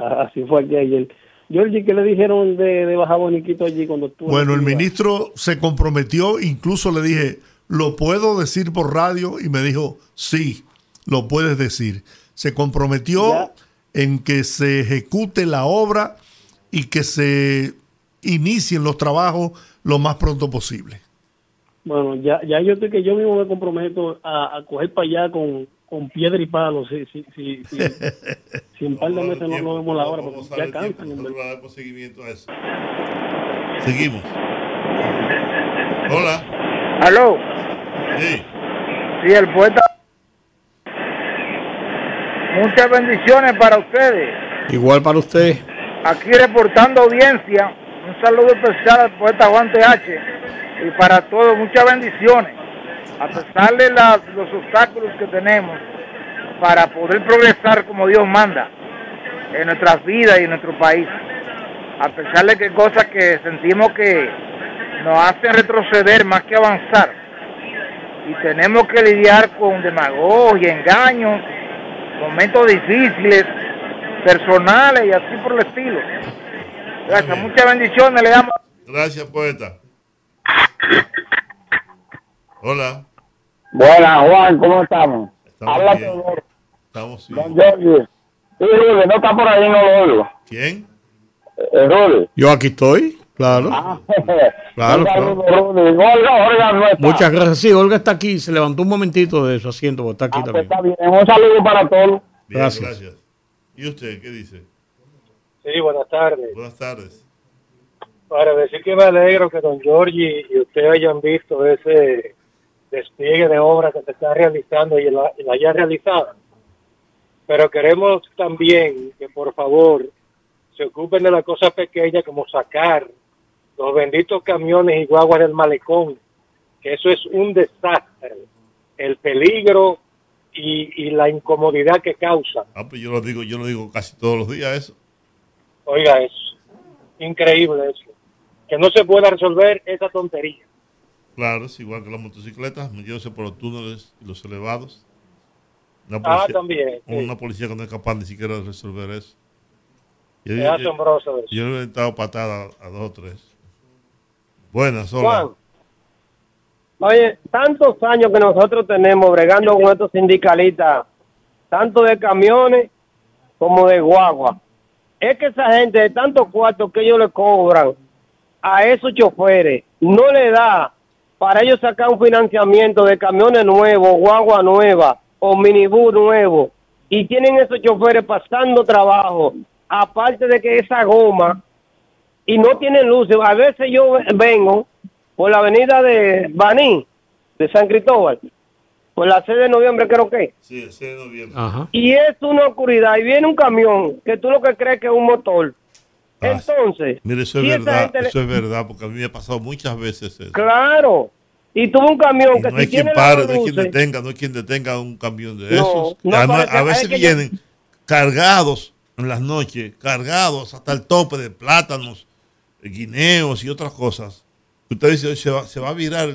Así fue aquí ayer. Georgie, ¿qué le dijeron de, de Baja Boniquito allí cuando estuvo? Bueno, el ministro se comprometió, incluso le dije, ¿lo puedo decir por radio? Y me dijo, sí, lo puedes decir. Se comprometió Ya. en que se ejecute la obra y que se inicien los trabajos lo más pronto posible. Bueno, ya, ya yo estoy que yo mismo me comprometo a, a coger para allá con, con piedra y palo. Si, si, si, si, si en par de meses no, no vemos la hora, porque a ya cansan. le damos seguimiento a eso. Seguimos. Hola. Aló, Sí. sí, el poeta. Muchas bendiciones para ustedes. Igual para usted. Aquí reportando audiencia. Un saludo especial al poeta Juan TH. Y para todos, muchas bendiciones. A pesar de las- los obstáculos que tenemos para poder progresar como Dios manda en nuestras vidas y en nuestro país. A pesar de que hay cosas que sentimos que nos hacen retroceder más que avanzar. y tenemos que lidiar con demagogia, engaños, momentos difíciles, personales y así por el estilo. Gracias, muchas bendiciones, le damos. Gracias, poeta. Hola. Buenas, Juan, ¿cómo estamos? Estamos Habla bien. Estamos sí. Don Jorge. Sí, Rudy, no está por ahí, no lo oigo. ¿Quién? Eh, Rudy. Yo aquí estoy, claro. Ah, Claro, claro. Olga, Olga no está. Muchas gracias. Sí, Olga está aquí. Se levantó un momentito de su asiento, porque está aquí Ah, pues también. está bien. Un saludo para todos. Bien, Gracias. gracias. ¿Y usted qué dice? Sí, buenas tardes. Buenas tardes. Para decir que me alegro que don Giorgi y usted hayan visto ese despliegue de obras que se está realizando y la, y la haya realizado. Pero queremos también que por favor se ocupen de las cosas pequeñas como sacar los benditos camiones y guaguas del malecón, que eso es un desastre. El peligro y, y la incomodidad que causa. Ah, pues yo lo digo, yo lo digo casi todos los días eso. Oiga eso. Increíble eso. Que no se pueda resolver esa tontería. Igual que las motocicletas, metiéndose por los túneles y los elevados. Una Ah, también, sí. Una policía que no es capaz ni siquiera de resolver eso. Yo, Es yo- asombroso eso. yo le he dado patada a dos o tres. Buenas, hola. Juan. Oye, tantos años que nosotros tenemos bregando con estos sindicalistas, tanto de camiones como de guagua. Es que esa gente de tantos cuartos que ellos le cobran a esos choferes, no le da para ellos sacar un financiamiento de camiones nuevos, guagua nueva o minibús nuevo. Y tienen esos choferes pasando trabajo, aparte de que esa goma y no tienen luces. A veces yo vengo por la avenida de Baní, de San Cristóbal, por la sede de noviembre creo que. Sí, el 6 de noviembre. Ajá. Y es una oscuridad y viene un camión que tú lo que crees que es un motor Ah, Entonces, Mire, eso es si verdad, le- eso es verdad, porque a mí me ha pasado muchas veces eso. claro, y tuvo un camión Y que no si hay quien pare, no hay quien detenga, no hay quien detenga un camión de No, esos. no Además, parece- a veces vienen cargados en las noches, cargados hasta el tope de plátanos, guineos y otras cosas. Usted dice, se va, se va a virar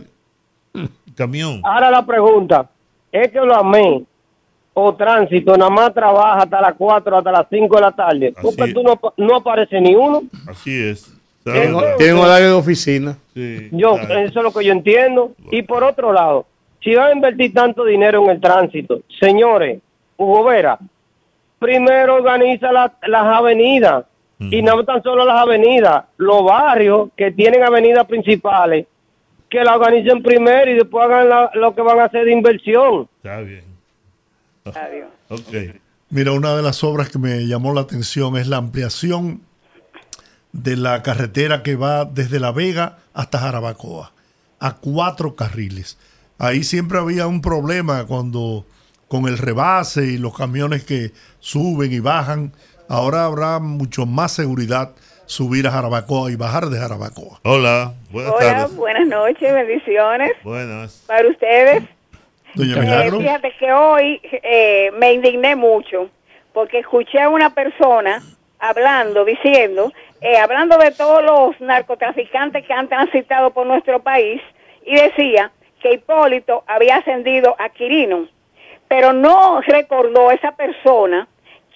el camión. Ahora la pregunta, ¿es que lo amé o tránsito nada más trabaja hasta las 4, hasta las 5 de la tarde? Tú no, no aparece ni uno. Así es. Tienen- horario de oficina. Yo, eso es lo que yo entiendo. Y por otro lado, si van a invertir tanto dinero en el tránsito, señores, Hugo Vera, primero organiza la- las avenidas. Y no tan solo las avenidas, los barrios que tienen avenidas principales, que la organicen primero y después hagan la- lo que van a hacer de inversión. Está bien. Ok. Mira, una de las obras que me llamó la atención es la ampliación de la carretera que va desde La Vega hasta Jarabacoa, a cuatro carriles. Ahí siempre había un problema cuando con el rebase y los camiones que suben y bajan. Ahora habrá mucho más seguridad subir a Jarabacoa y bajar de Jarabacoa. Hola, buenas Hola, tardes. buenas noches, bendiciones Buenas. para ustedes. Doña Eh, Milagro. fíjate que hoy eh, me indigné mucho porque escuché a una persona hablando, diciendo, eh, hablando de todos los narcotraficantes que han transitado por nuestro país y decía que Hipólito había ascendido a Quirino, pero no recordó esa persona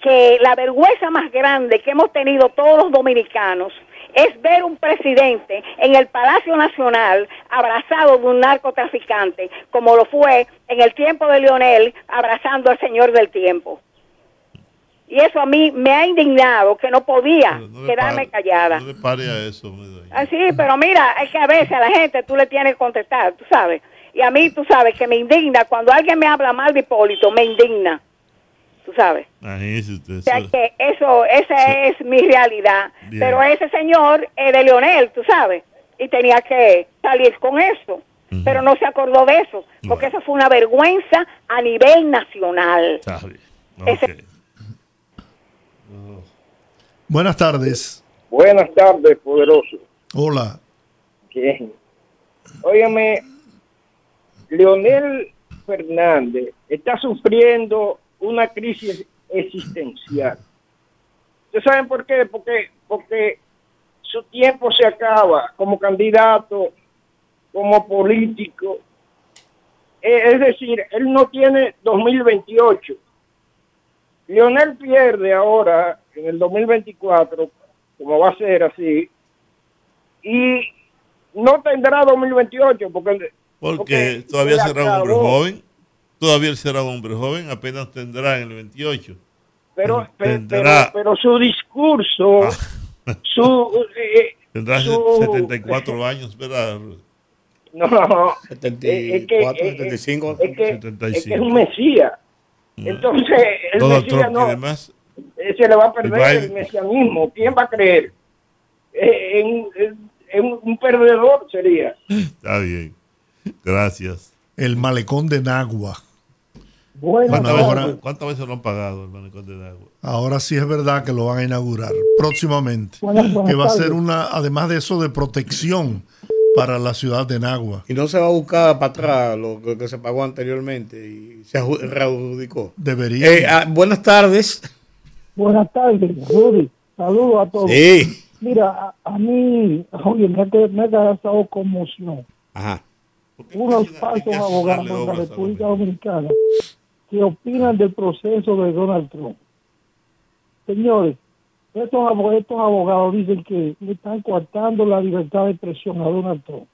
que la vergüenza más grande que hemos tenido todos los dominicanos es ver un presidente en el Palacio Nacional abrazado de un narcotraficante, como lo fue en el tiempo de Leonel abrazando al Señor del Tiempo. Y eso a mí me ha indignado, que no podía No quedarme pare- callada. No le pare a eso. doy. Así, pero mira, es que a veces a la gente tú le tienes que contestar, tú sabes. Y a mí, tú sabes, que me indigna. Cuando alguien me habla mal de Hipólito, me indigna. Tú sabes. Usted. O sea eso- que eso, esa es mi realidad. Pero ese señor es de Leonel, tú sabes, y tenía que salir con eso. Pero no se acordó de eso, porque eso fue una vergüenza a nivel nacional. Ese- Buenas tardes. Buenas tardes, poderoso. Hola. Bien. Óigame, Leonel Fernández está sufriendo una crisis existencial. ¿Ustedes saben por qué? Porque, porque su tiempo se acaba como candidato, como político. Eh, Es decir, él no tiene 2028. Leonel pierde ahora en el 2024, como va a ser así, y no tendrá 2028 porque, Porque todavía se será un hombre joven. Todavía él será un hombre joven, apenas tendrá en el 28. pero, pe- pero, Tendrá, pero su discurso, su eh, tendrá su- 74 años, ¿verdad? no, no, 74, es que, 75, es que, es que 75. es un mesías. Entonces, el Donald mesías Trump no, eh, se le va a perder Biden. el mesianismo. ¿Quién va a creer? Eh, en, en- en un perdedor sería. Está bien. Gracias. El malecón de Nagua. Bueno, ¿Cuántas, cuántas veces lo han pagado el malecón de agua? Ahora sí es verdad que lo van a inaugurar próximamente. Buenas- buenas que va a ser una, además de eso, de protección para la ciudad de Nagua. Y no se va a buscar para atrás lo que, que se pagó anteriormente y se readjudicó. Debería. Eh, ah, buenas tardes. Buenas tardes, Rudy. Saludos a todos. Sí. Mira, a, a mí, oye, me, ha que- me ha causado conmoción. Ajá. Unos falsos abogados de la República Dominicana que opinan del proceso de Donald Trump. Señores, estos, estos abogados dicen que le están coartando la libertad de expresión a Donald Trump.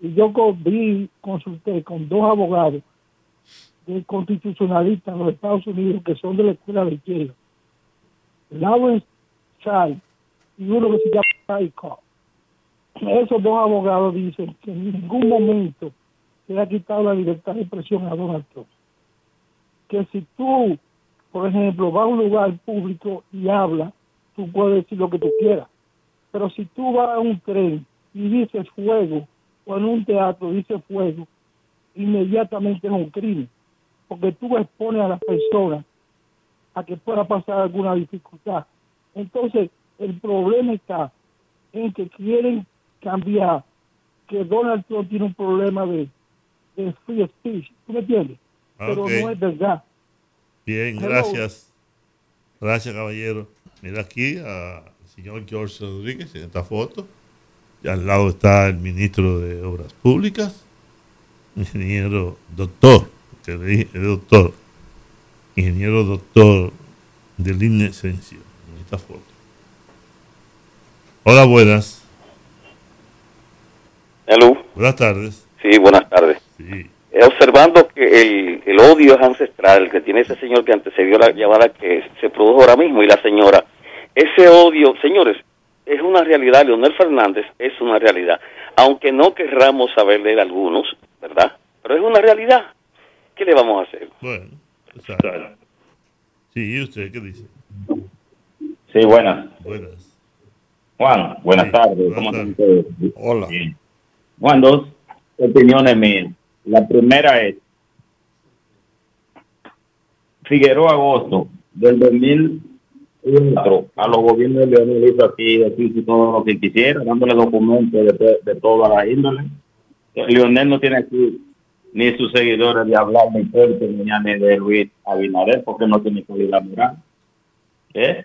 Y yo vi, consulté con dos abogados de constitucionalistas en los Estados Unidos que son de la escuela de izquierda. Lawrence Child y uno que se llama Cobb. Esos dos abogados dicen que en ningún momento se ha quitado la libertad de expresión a Donald Trump. Que si tú, por ejemplo, vas a un lugar público y hablas, tú puedes decir lo que tú quieras. Pero si tú vas a un tren y dices fuego, o en un teatro dices fuego, inmediatamente es un crimen. Porque tú expones a las personas a que pueda pasar alguna dificultad. Entonces, El problema está en que quieren cambiar que Donald Trump tiene un problema de, de free speech. ¿Tú me entiendes? Pero Ok. no es verdad. Bien, Hello. gracias. Gracias, caballero. Mira aquí al señor George Rodríguez en esta foto. Y al lado está el ministro de Obras Públicas, ingeniero doctor, que le dije, doctor, ingeniero doctor del Inescencio, en esta foto. Hola, buenas. Hello. Buenas tardes. Sí, buenas tardes. Sí. Eh, Observando que el, el odio es ancestral, el que tiene ese señor que antecedió la llamada que se produjo ahora mismo y la señora, ese odio, señores, es una realidad. Leonel Fernández es una realidad. Aunque no querramos saber de él algunos, ¿verdad? Pero es una realidad. ¿Qué le vamos a hacer? Bueno, exacto. Sí, ¿y usted qué dice? Sí, buenas. Buenas. Juan, buenas Sí, tardes. buenas ¿Cómo tardes. están ustedes? Hola. Bien. Juan, dos opiniones mías. La primera es, Figueroa Agosto, del 2004, a los gobiernos de Leonel hizo aquí, aquí hizo todo lo que quisiera, dándole documentos de, de, toda la índole. Leonel no tiene aquí ni sus seguidores de hablar ni fuerte ni ni de Luis Abinader, porque no tiene calidad moral. ¿Eh?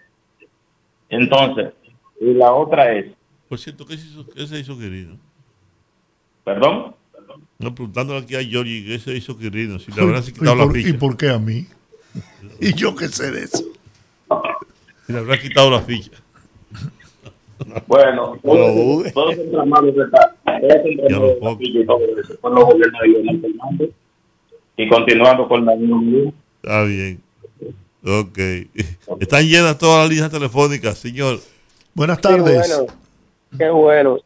Entonces, y la otra es, Por cierto, ¿qué se hizo, qué se hizo querido? ¿perdón? No, preguntándole aquí a Giorgi qué se hizo querido, si le ¿Y, habrán quitado la por, y ficha. por qué a mí? ¿Y yo qué sé de eso? Si le habrán quitado la ficha. Bueno, todos los entramados de esta- todos los ficha gobiernos de Leonel Fernández. Y continuando con la misma Está bien. Ok. Están llenas todas las líneas telefónicas, señor. Buenas Sí, bueno, qué bueno.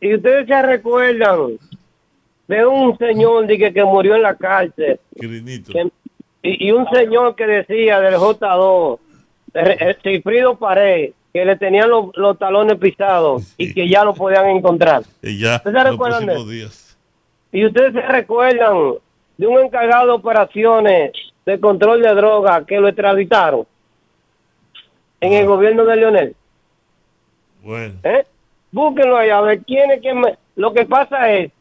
Y ustedes se recuerdan de un señor de que, que murió en la cárcel Quirinito. que- y, y un señor que decía del J2, de- el Cifrido Pared, que le tenían los, los talones pisados y que ya lo podían encontrar. Y ya, ¿Ustedes se recuerdan de días. Y ustedes se recuerdan de un encargado de operaciones de control de droga que lo extraditaron en el gobierno de Leonel. Bueno, ¿Eh? Búsquenlo ahí a ver quién es quién. me- Lo que pasa es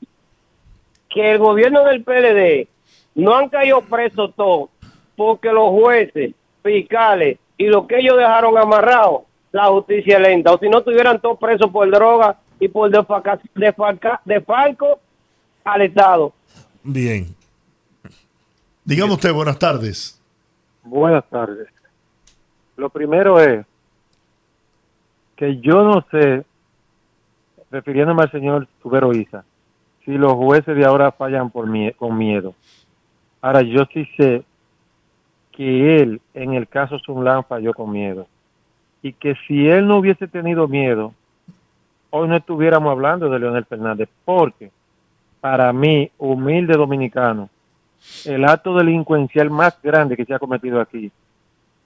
que el gobierno del PLD no han caído presos todos porque los jueces, fiscales y lo que ellos dejaron amarrados, la justicia es lenta. O si no estuvieran todos presos por droga y por defalca, defalca- defalco al Estado. bien. Dígame usted, buenas tardes. Buenas tardes. Lo primero es que yo no sé, refiriéndome al señor Tubero Isa, si los jueces de ahora fallan por mie- con miedo. Ahora, yo sí sé que él, en el caso Sunlan, falló con miedo. Y que si él no hubiese tenido miedo, hoy no estuviéramos hablando de Leonel Fernández, porque para mí, humilde dominicano, el acto delincuencial más grande que se ha cometido aquí.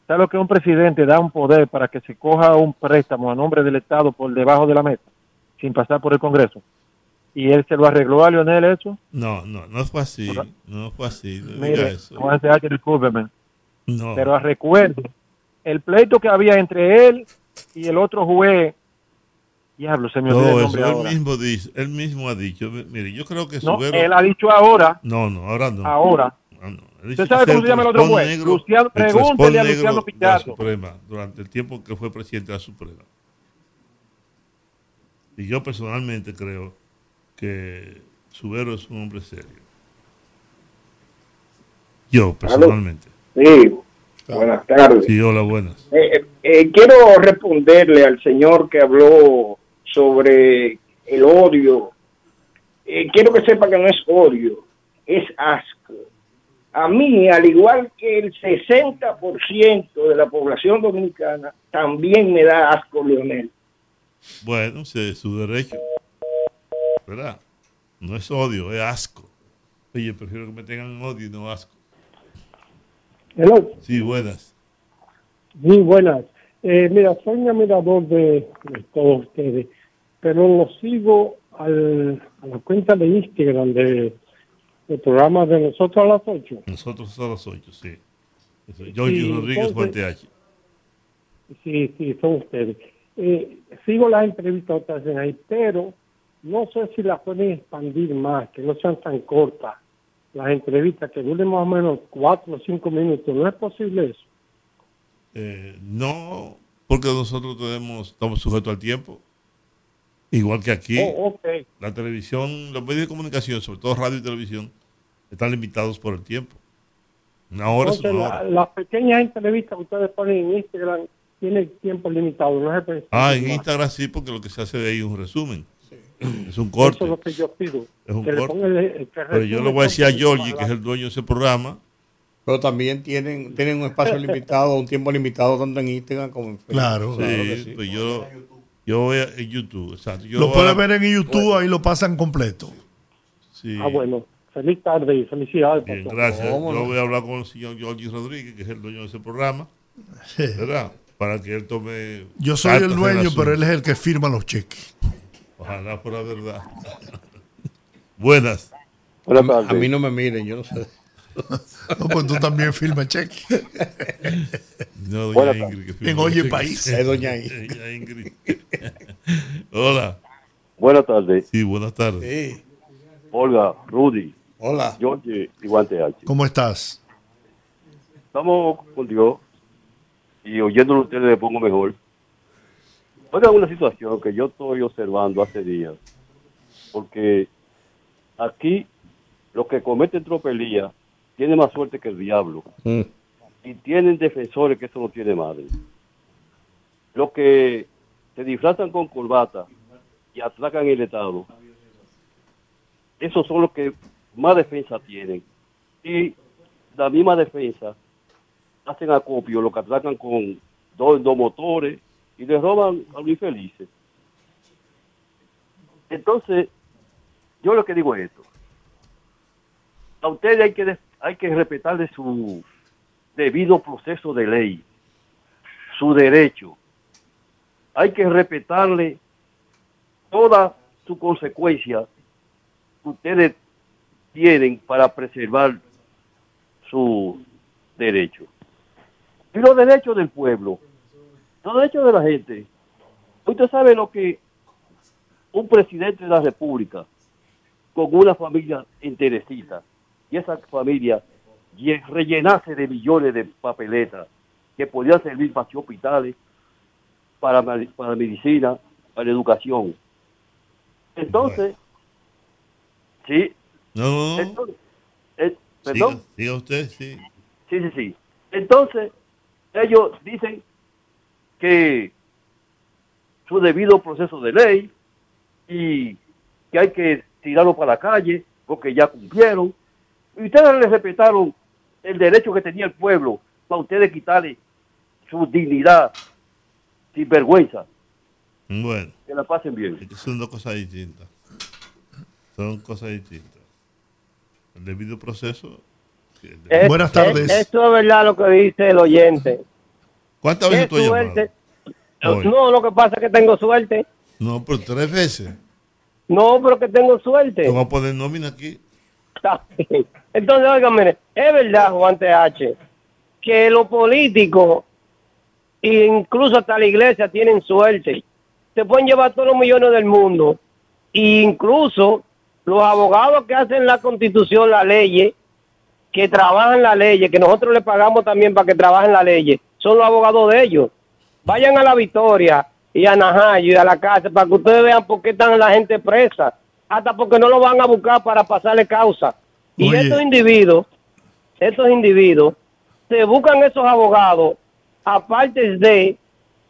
¿Sabe lo que un presidente da un poder para que se coja un préstamo a nombre del Estado por debajo de la mesa, sin pasar por el Congreso? ¿Y él se lo arregló a Leonel eso? No, no, no fue así. No fue así. No Mire, eso. Juan C.H., discúlpeme. No. Pero recuerde, el pleito que había entre él y el otro juez, diablo, se me olvidó el No, nombre eso él ahora. mismo, dice, él mismo ha dicho. Mire, yo creo que No, Subero- él ha dicho ahora, No, no, ahora no. ahora. Ah. Él ¿Usted sabe cómo se llama el otro juez? negro- Luciano- el pregúntele a Luciano Pichardo. Suprema, durante el tiempo que fue presidente de la Suprema. Y yo personalmente creo que Subero es un hombre serio. Yo, personalmente. Sí, buenas tardes. Sí, hola, buenas. Eh, eh, quiero responderle al señor que habló sobre el odio. Eh, quiero que sepa que no es odio, es asco. A mí, al igual que el 60% de la población dominicana, también me da asco Leonel. Bueno, es su derecho. ¿Verdad? No es odio, es asco. Oye, prefiero que me tengan odio y no asco. Hello. Sí, buenas. Sí, buenas. Eh, mira, soy un admirador de, de todos ustedes, pero lo sigo al, a la cuenta de Instagram de, del programa de nosotros a las 8. Nosotros a las 8, sí. Giorgio Sí, Rodríguez H. Sí, sí, son ustedes. eh, sigo las entrevistas hacen ahí, pero no sé si las pueden expandir más, que no sean tan cortas las entrevistas, que duren más o menos cuatro o cinco minutos. ¿No es posible eso? Eh, no, porque nosotros tenemos, estamos sujetos al tiempo. Igual que aquí, Oh, la televisión, los medios de comunicación, sobre todo radio y televisión, están limitados por el tiempo. Una hora es Entonces, una la- hora. las pequeñas entrevistas que ustedes ponen en Instagram tienen tiempo limitado, no puede Ah, en. Instagram sí, porque lo que se hace de ahí es un resumen. Es un Eso corte. es lo que yo pido. Es un que le corte. ponga el- el que Pero yo le voy a decir a Georgie, que es el dueño de ese programa. Pero también tienen, tienen un espacio limitado, un tiempo limitado tanto en Instagram como en Facebook. Claro. Sí, que pues yo, yo voy a en YouTube. Exacto. Yo lo puedes a- ver en YouTube, ahí lo pasan completo. Sí. Ah, bueno. Feliz tarde y felicidades. Bien, gracias. ¿Cómo Yo voy a hablar con el señor Georgie Rodríguez, que es el dueño de ese programa. ¿Verdad? Para que él tome. Yo soy el dueño, pero él es el que firma los cheques. Ojalá fuera verdad. Buenas. Buenas tardes. A mí no me miren, yo no sé. No, pues tú también firmas cheques. No, doña Ingrid, que firma En Oye. País. Es doña Ingrid. Doña Ingrid. Hola. Buenas tardes. Sí, buenas tardes. Olga, Rudy. Hola. George y Guante. ¿Cómo estás? Estamos con Dios y oyéndolo a ustedes me pongo mejor. Oigan una situación que yo estoy observando hace días. Porque aquí los que cometen tropelía tienen más suerte que el diablo. Y tienen defensores que eso no tiene madre. Los que se disfrazan con corbata y atracan el Estado, esos son los que más defensa tienen. Y la misma defensa hacen acopio, lo que atracan con dos, dos motores y les roban a los infelices. Entonces, yo lo que digo es esto. A ustedes hay que, hay que respetarle su debido proceso de ley, su derecho. Hay que respetarle toda su consecuencia que ustedes tienen para preservar su derecho. Y los derechos del pueblo, los derechos de la gente. Usted sabe lo que un presidente de la República con una familia enterecita y esa familia lle- rellenase de millones de papeletas que podían servir para hospitales, para, para medicina, para educación. Entonces, sí, No, entonces, eh, Siga, perdón. siga usted, sí. Sí, sí, sí. Entonces, ellos dicen que su debido proceso de ley y que hay que tirarlo para la calle porque ya cumplieron. Y ustedes les respetaron el derecho que tenía el pueblo para ustedes quitarle su dignidad sin vergüenza. Bueno, Que la pasen bien. son dos cosas distintas. Son cosas distintas. El debido proceso. sí, el debido- Es- Buenas es- tardes. Esto es verdad lo que dice el oyente. ¿Cuántas veces tú has llamado? Hoy. No, lo que pasa es que tengo suerte. No, pero tres veces. No, pero que tengo suerte. Te voy a poner nómina aquí. Está bien. Entonces, oigan, mire, es verdad, Juan TH, que los políticos, e incluso hasta la iglesia, tienen suerte. Se pueden llevar todos los millones del mundo. E incluso los abogados que hacen la constitución, la ley, que trabajan la ley, que nosotros les pagamos también para que trabajen la ley, son los abogados de ellos. Vayan a la Victoria y a Najayo y a la casa para que ustedes vean por qué están la gente presa. Hasta porque no lo van a buscar para pasarle causa. Y Oye. estos individuos, estos individuos, se buscan esos abogados, aparte de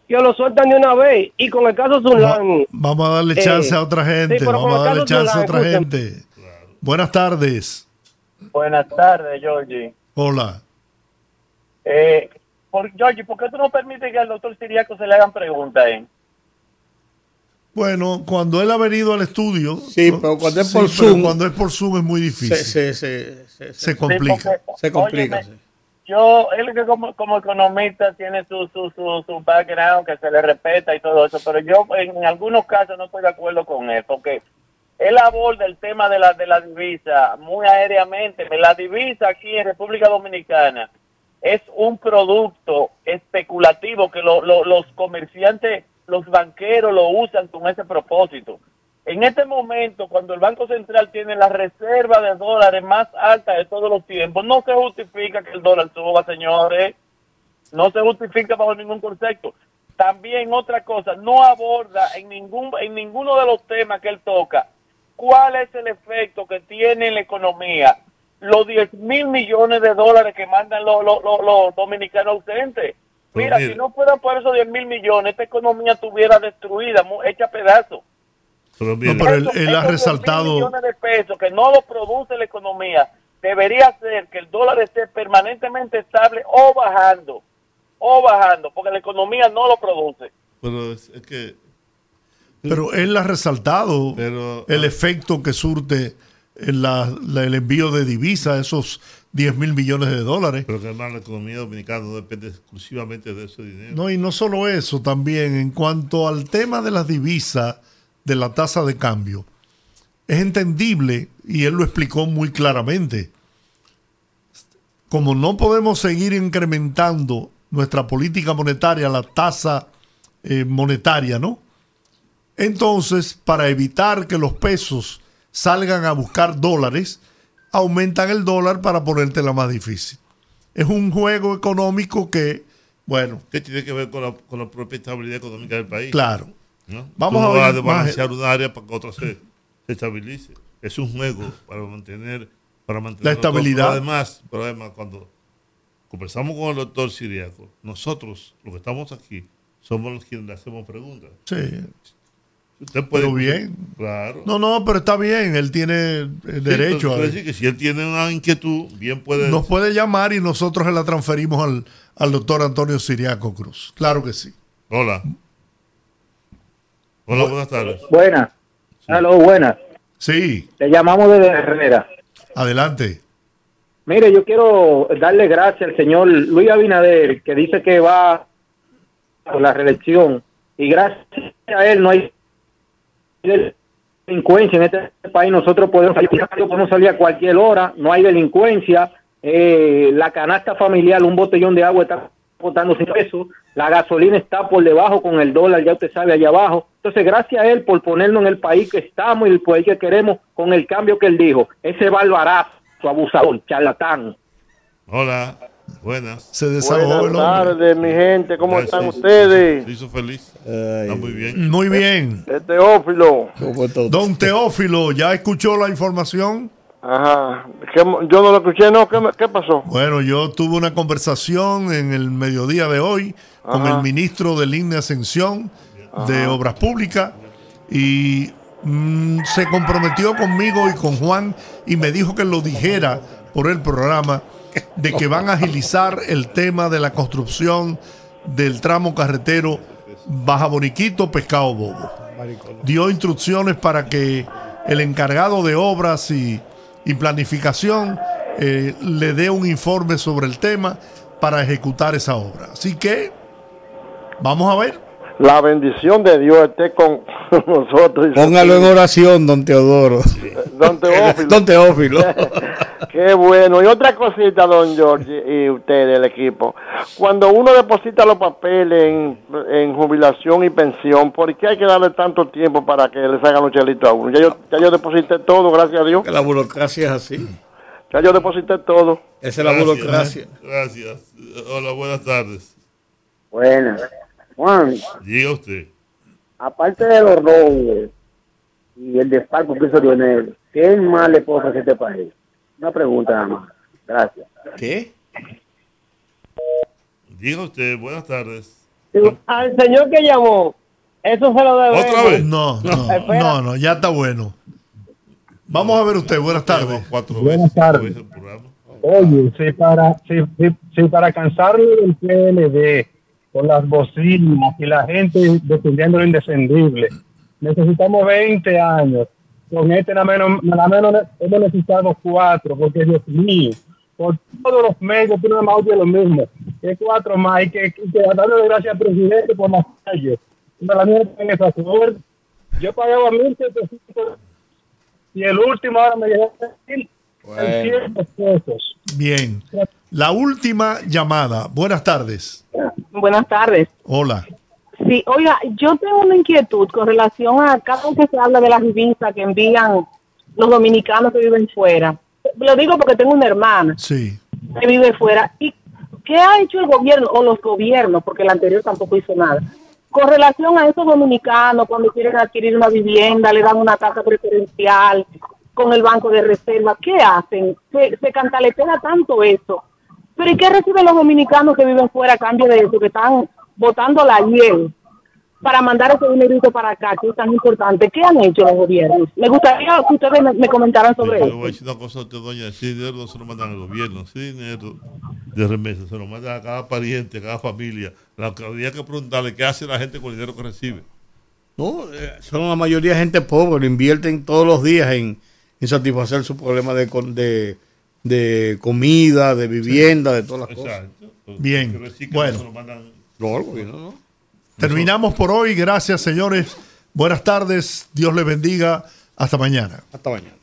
que lo sueltan de una vez. Y con el caso Zulán, Vamos a darle Eh, chance a otra gente. sí, vamos a darle chance a otra escúchame. gente. Buenas tardes. Buenas tardes, Georgie. Hola. Eh, por, Georgie, ¿por qué tú no permites que al doctor Siriaco se le hagan preguntas? Eh? Bueno, cuando él ha venido al estudio. Sí, pero cuando es sí, por pero Zoom- cuando es por Zoom es muy difícil. Se, se, se, se, Se complica. Se complica, Óyeme, sí. Yo, él que como, como economista tiene su, su, su, su background que se le respeta y todo eso, pero yo en algunos casos no estoy de acuerdo con él, porque él aborda el tema de la, de la divisa muy aéreamente. La divisa aquí en República Dominicana es un producto especulativo que lo- lo- los comerciantes los banqueros lo usan con ese propósito. En este momento, cuando el Banco Central tiene la reserva de dólares más alta de todos los tiempos, no se justifica que el dólar suba, señores. No se justifica bajo ningún concepto. También otra cosa, no aborda en ningún en ninguno de los temas que él toca cuál es el efecto que tiene en la economía los 10 mil millones de dólares que mandan los, los, los, los dominicanos ausentes. Mira, mira. si no fueran por esos 10 mil millones, esta economía estuviera destruida, hecha a pedazos. Pero mire, No, pero él, él ha esos 10.000 resaltado, millones de pesos que no lo produce la economía, debería ser que el dólar esté permanentemente estable o bajando, o bajando, porque la economía no lo produce. pero es, es que pero él ha resaltado Pero- el efecto que surte la- la- el envío de divisas, esos 10 mil millones de dólares. Pero que además la economía dominicana no depende exclusivamente de ese dinero. No, y no solo eso, también en cuanto al tema de las divisas, de la tasa de cambio, es entendible, y él lo explicó muy claramente, como no podemos seguir incrementando nuestra política monetaria, la tasa eh, monetaria, ¿no? Entonces, para evitar que los pesos salgan a buscar dólares, aumentan el dólar para ponértela más difícil. Es un juego económico que, bueno, ¿Qué tiene que ver con la, con la propia estabilidad económica del país? Claro. ¿no? Vamos a oír vas a un área para que otra se, se estabilice. Es un juego para mantener, para mantener La estabilidad. Pero además, pero además, cuando conversamos con el doctor Siriaco, nosotros, los que estamos aquí, somos los quienes le hacemos preguntas. Sí. Usted puede, Pero bien. Claro. No, no, pero está bien, él tiene eh, Sí, derecho entonces a... decir que si él tiene una inquietud, bien puede. Nos puede llamar y nosotros se la transferimos al, al doctor Antonio Siriaco Cruz. Claro que sí. Hola. Hola, buenas tardes. Buenas. Aló, buenas. Sí, Te llamamos desde Herrera. adelante. Mire, yo quiero darle gracias al señor Luis Abinader, que dice que va por la reelección. Y gracias a él no hay delincuencia en este país. Nosotros podemos salir, podemos salir a cualquier hora, no hay delincuencia. Eh, la canasta familiar, un botellón de agua está costando 100 pesos. La gasolina está por debajo con el dólar, ya usted sabe, allá abajo. Entonces, gracias a él por ponernos en el país que estamos y el país que queremos con el cambio que él dijo. Ese barbarazo, abusador, charlatán. Hola, buenas. Se Buenas tardes, mi gente. ¿Cómo Gracias. están ustedes? Se hizo feliz. Está muy bien. Muy bien. Es Teófilo. Don Teófilo, ¿ya escuchó la información? Ajá. ¿Qué- yo no lo escuché, ¿no? ¿Qué, pasó? Bueno, yo tuve una conversación en el mediodía de hoy con el ministro de Línea Ascensión de Obras Públicas y mm, se comprometió conmigo y con Juan y me dijo que lo dijera por el programa de que van a agilizar el tema de la construcción del tramo carretero Baja Boniquito Pescado Bobo. Dio instrucciones para que el encargado de obras y, y planificación eh, le dé un informe sobre el tema para ejecutar esa obra. Así que vamos a ver. La bendición de Dios esté con nosotros. Póngalo en oración, don Teodoro. Don Teófilo. Don Teófilo. Qué bueno. Y otra cosita, don George y ustedes, el equipo. Cuando uno deposita los papeles en, en jubilación y pensión, ¿por qué hay que darle tanto tiempo para que les hagan los chelitos a uno? Ya yo, ya yo deposité todo, gracias a Dios. Que la burocracia es así. Ya yo deposité todo. Esa es la burocracia. Gracias. Hola, buenas tardes. Buenas. Juan, Diga usted. aparte de los robos y el desfalco que hizo Lionel, ¿qué más le puedo hacer a este país? Una pregunta nada más. Gracias. ¿Qué? Diga usted, buenas tardes. Al señor que llamó, eso se lo debemos. ¿Otra vez? No, no, no, no, ya está bueno. Vamos a ver usted, buenas tardes. Buenas tardes. Oye, si para, si, si, si para cansarlo del PLD con las bocinas y la gente defendiendo lo indefendible, necesitamos 20 años. Con este nada menos, nada menos hemos necesitado cuatro, porque Dios mío, por todos los medios tú nada más oyes lo mismo. Que cuatro más y que, que, que darle gracias al presidente por las calles. La en esa suerte. Yo pagaba 1.700 y el último ahora me llegó a 1.600 pesos. Bien. La última llamada. Buenas tardes. Buenas tardes. Hola. Sí, oiga, yo tengo una inquietud con relación a cada vez que se habla de las divisas que envían los dominicanos que viven fuera. Lo digo porque tengo una hermana Sí. que vive fuera. ¿Y qué ha hecho el gobierno o los gobiernos? Porque el anterior tampoco hizo nada. Con relación a esos dominicanos, cuando quieren adquirir una vivienda, le dan una tasa preferencial con el banco de reserva, ¿qué hacen? Se, se cantaletea tanto eso. Pero ¿y qué reciben los dominicanos que viven fuera a cambio de eso? Que están votando la hiel para mandar ese dinerito para acá, que es tan importante. ¿Qué han hecho los gobiernos? Me gustaría que ustedes me, me comentaran sobre Yo eso. voy a decir una cosa a usted, doña. Ese dinero no se lo mandan al gobierno. Ese dinero de remesa se lo mandan a cada pariente, a cada familia. La que habría que preguntarle qué hace la gente con el dinero que recibe. No, eh, son la mayoría gente pobre, lo invierten todos los días en, en satisfacer su problema de, con- de, de comida, de vivienda, de todas las cosas. Bien, bueno. No. Terminamos por hoy. Gracias, señores. Buenas tardes. Dios les bendiga. Hasta mañana. Hasta mañana.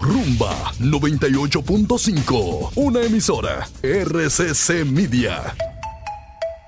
Rumba 98.5, una emisora RCC Media.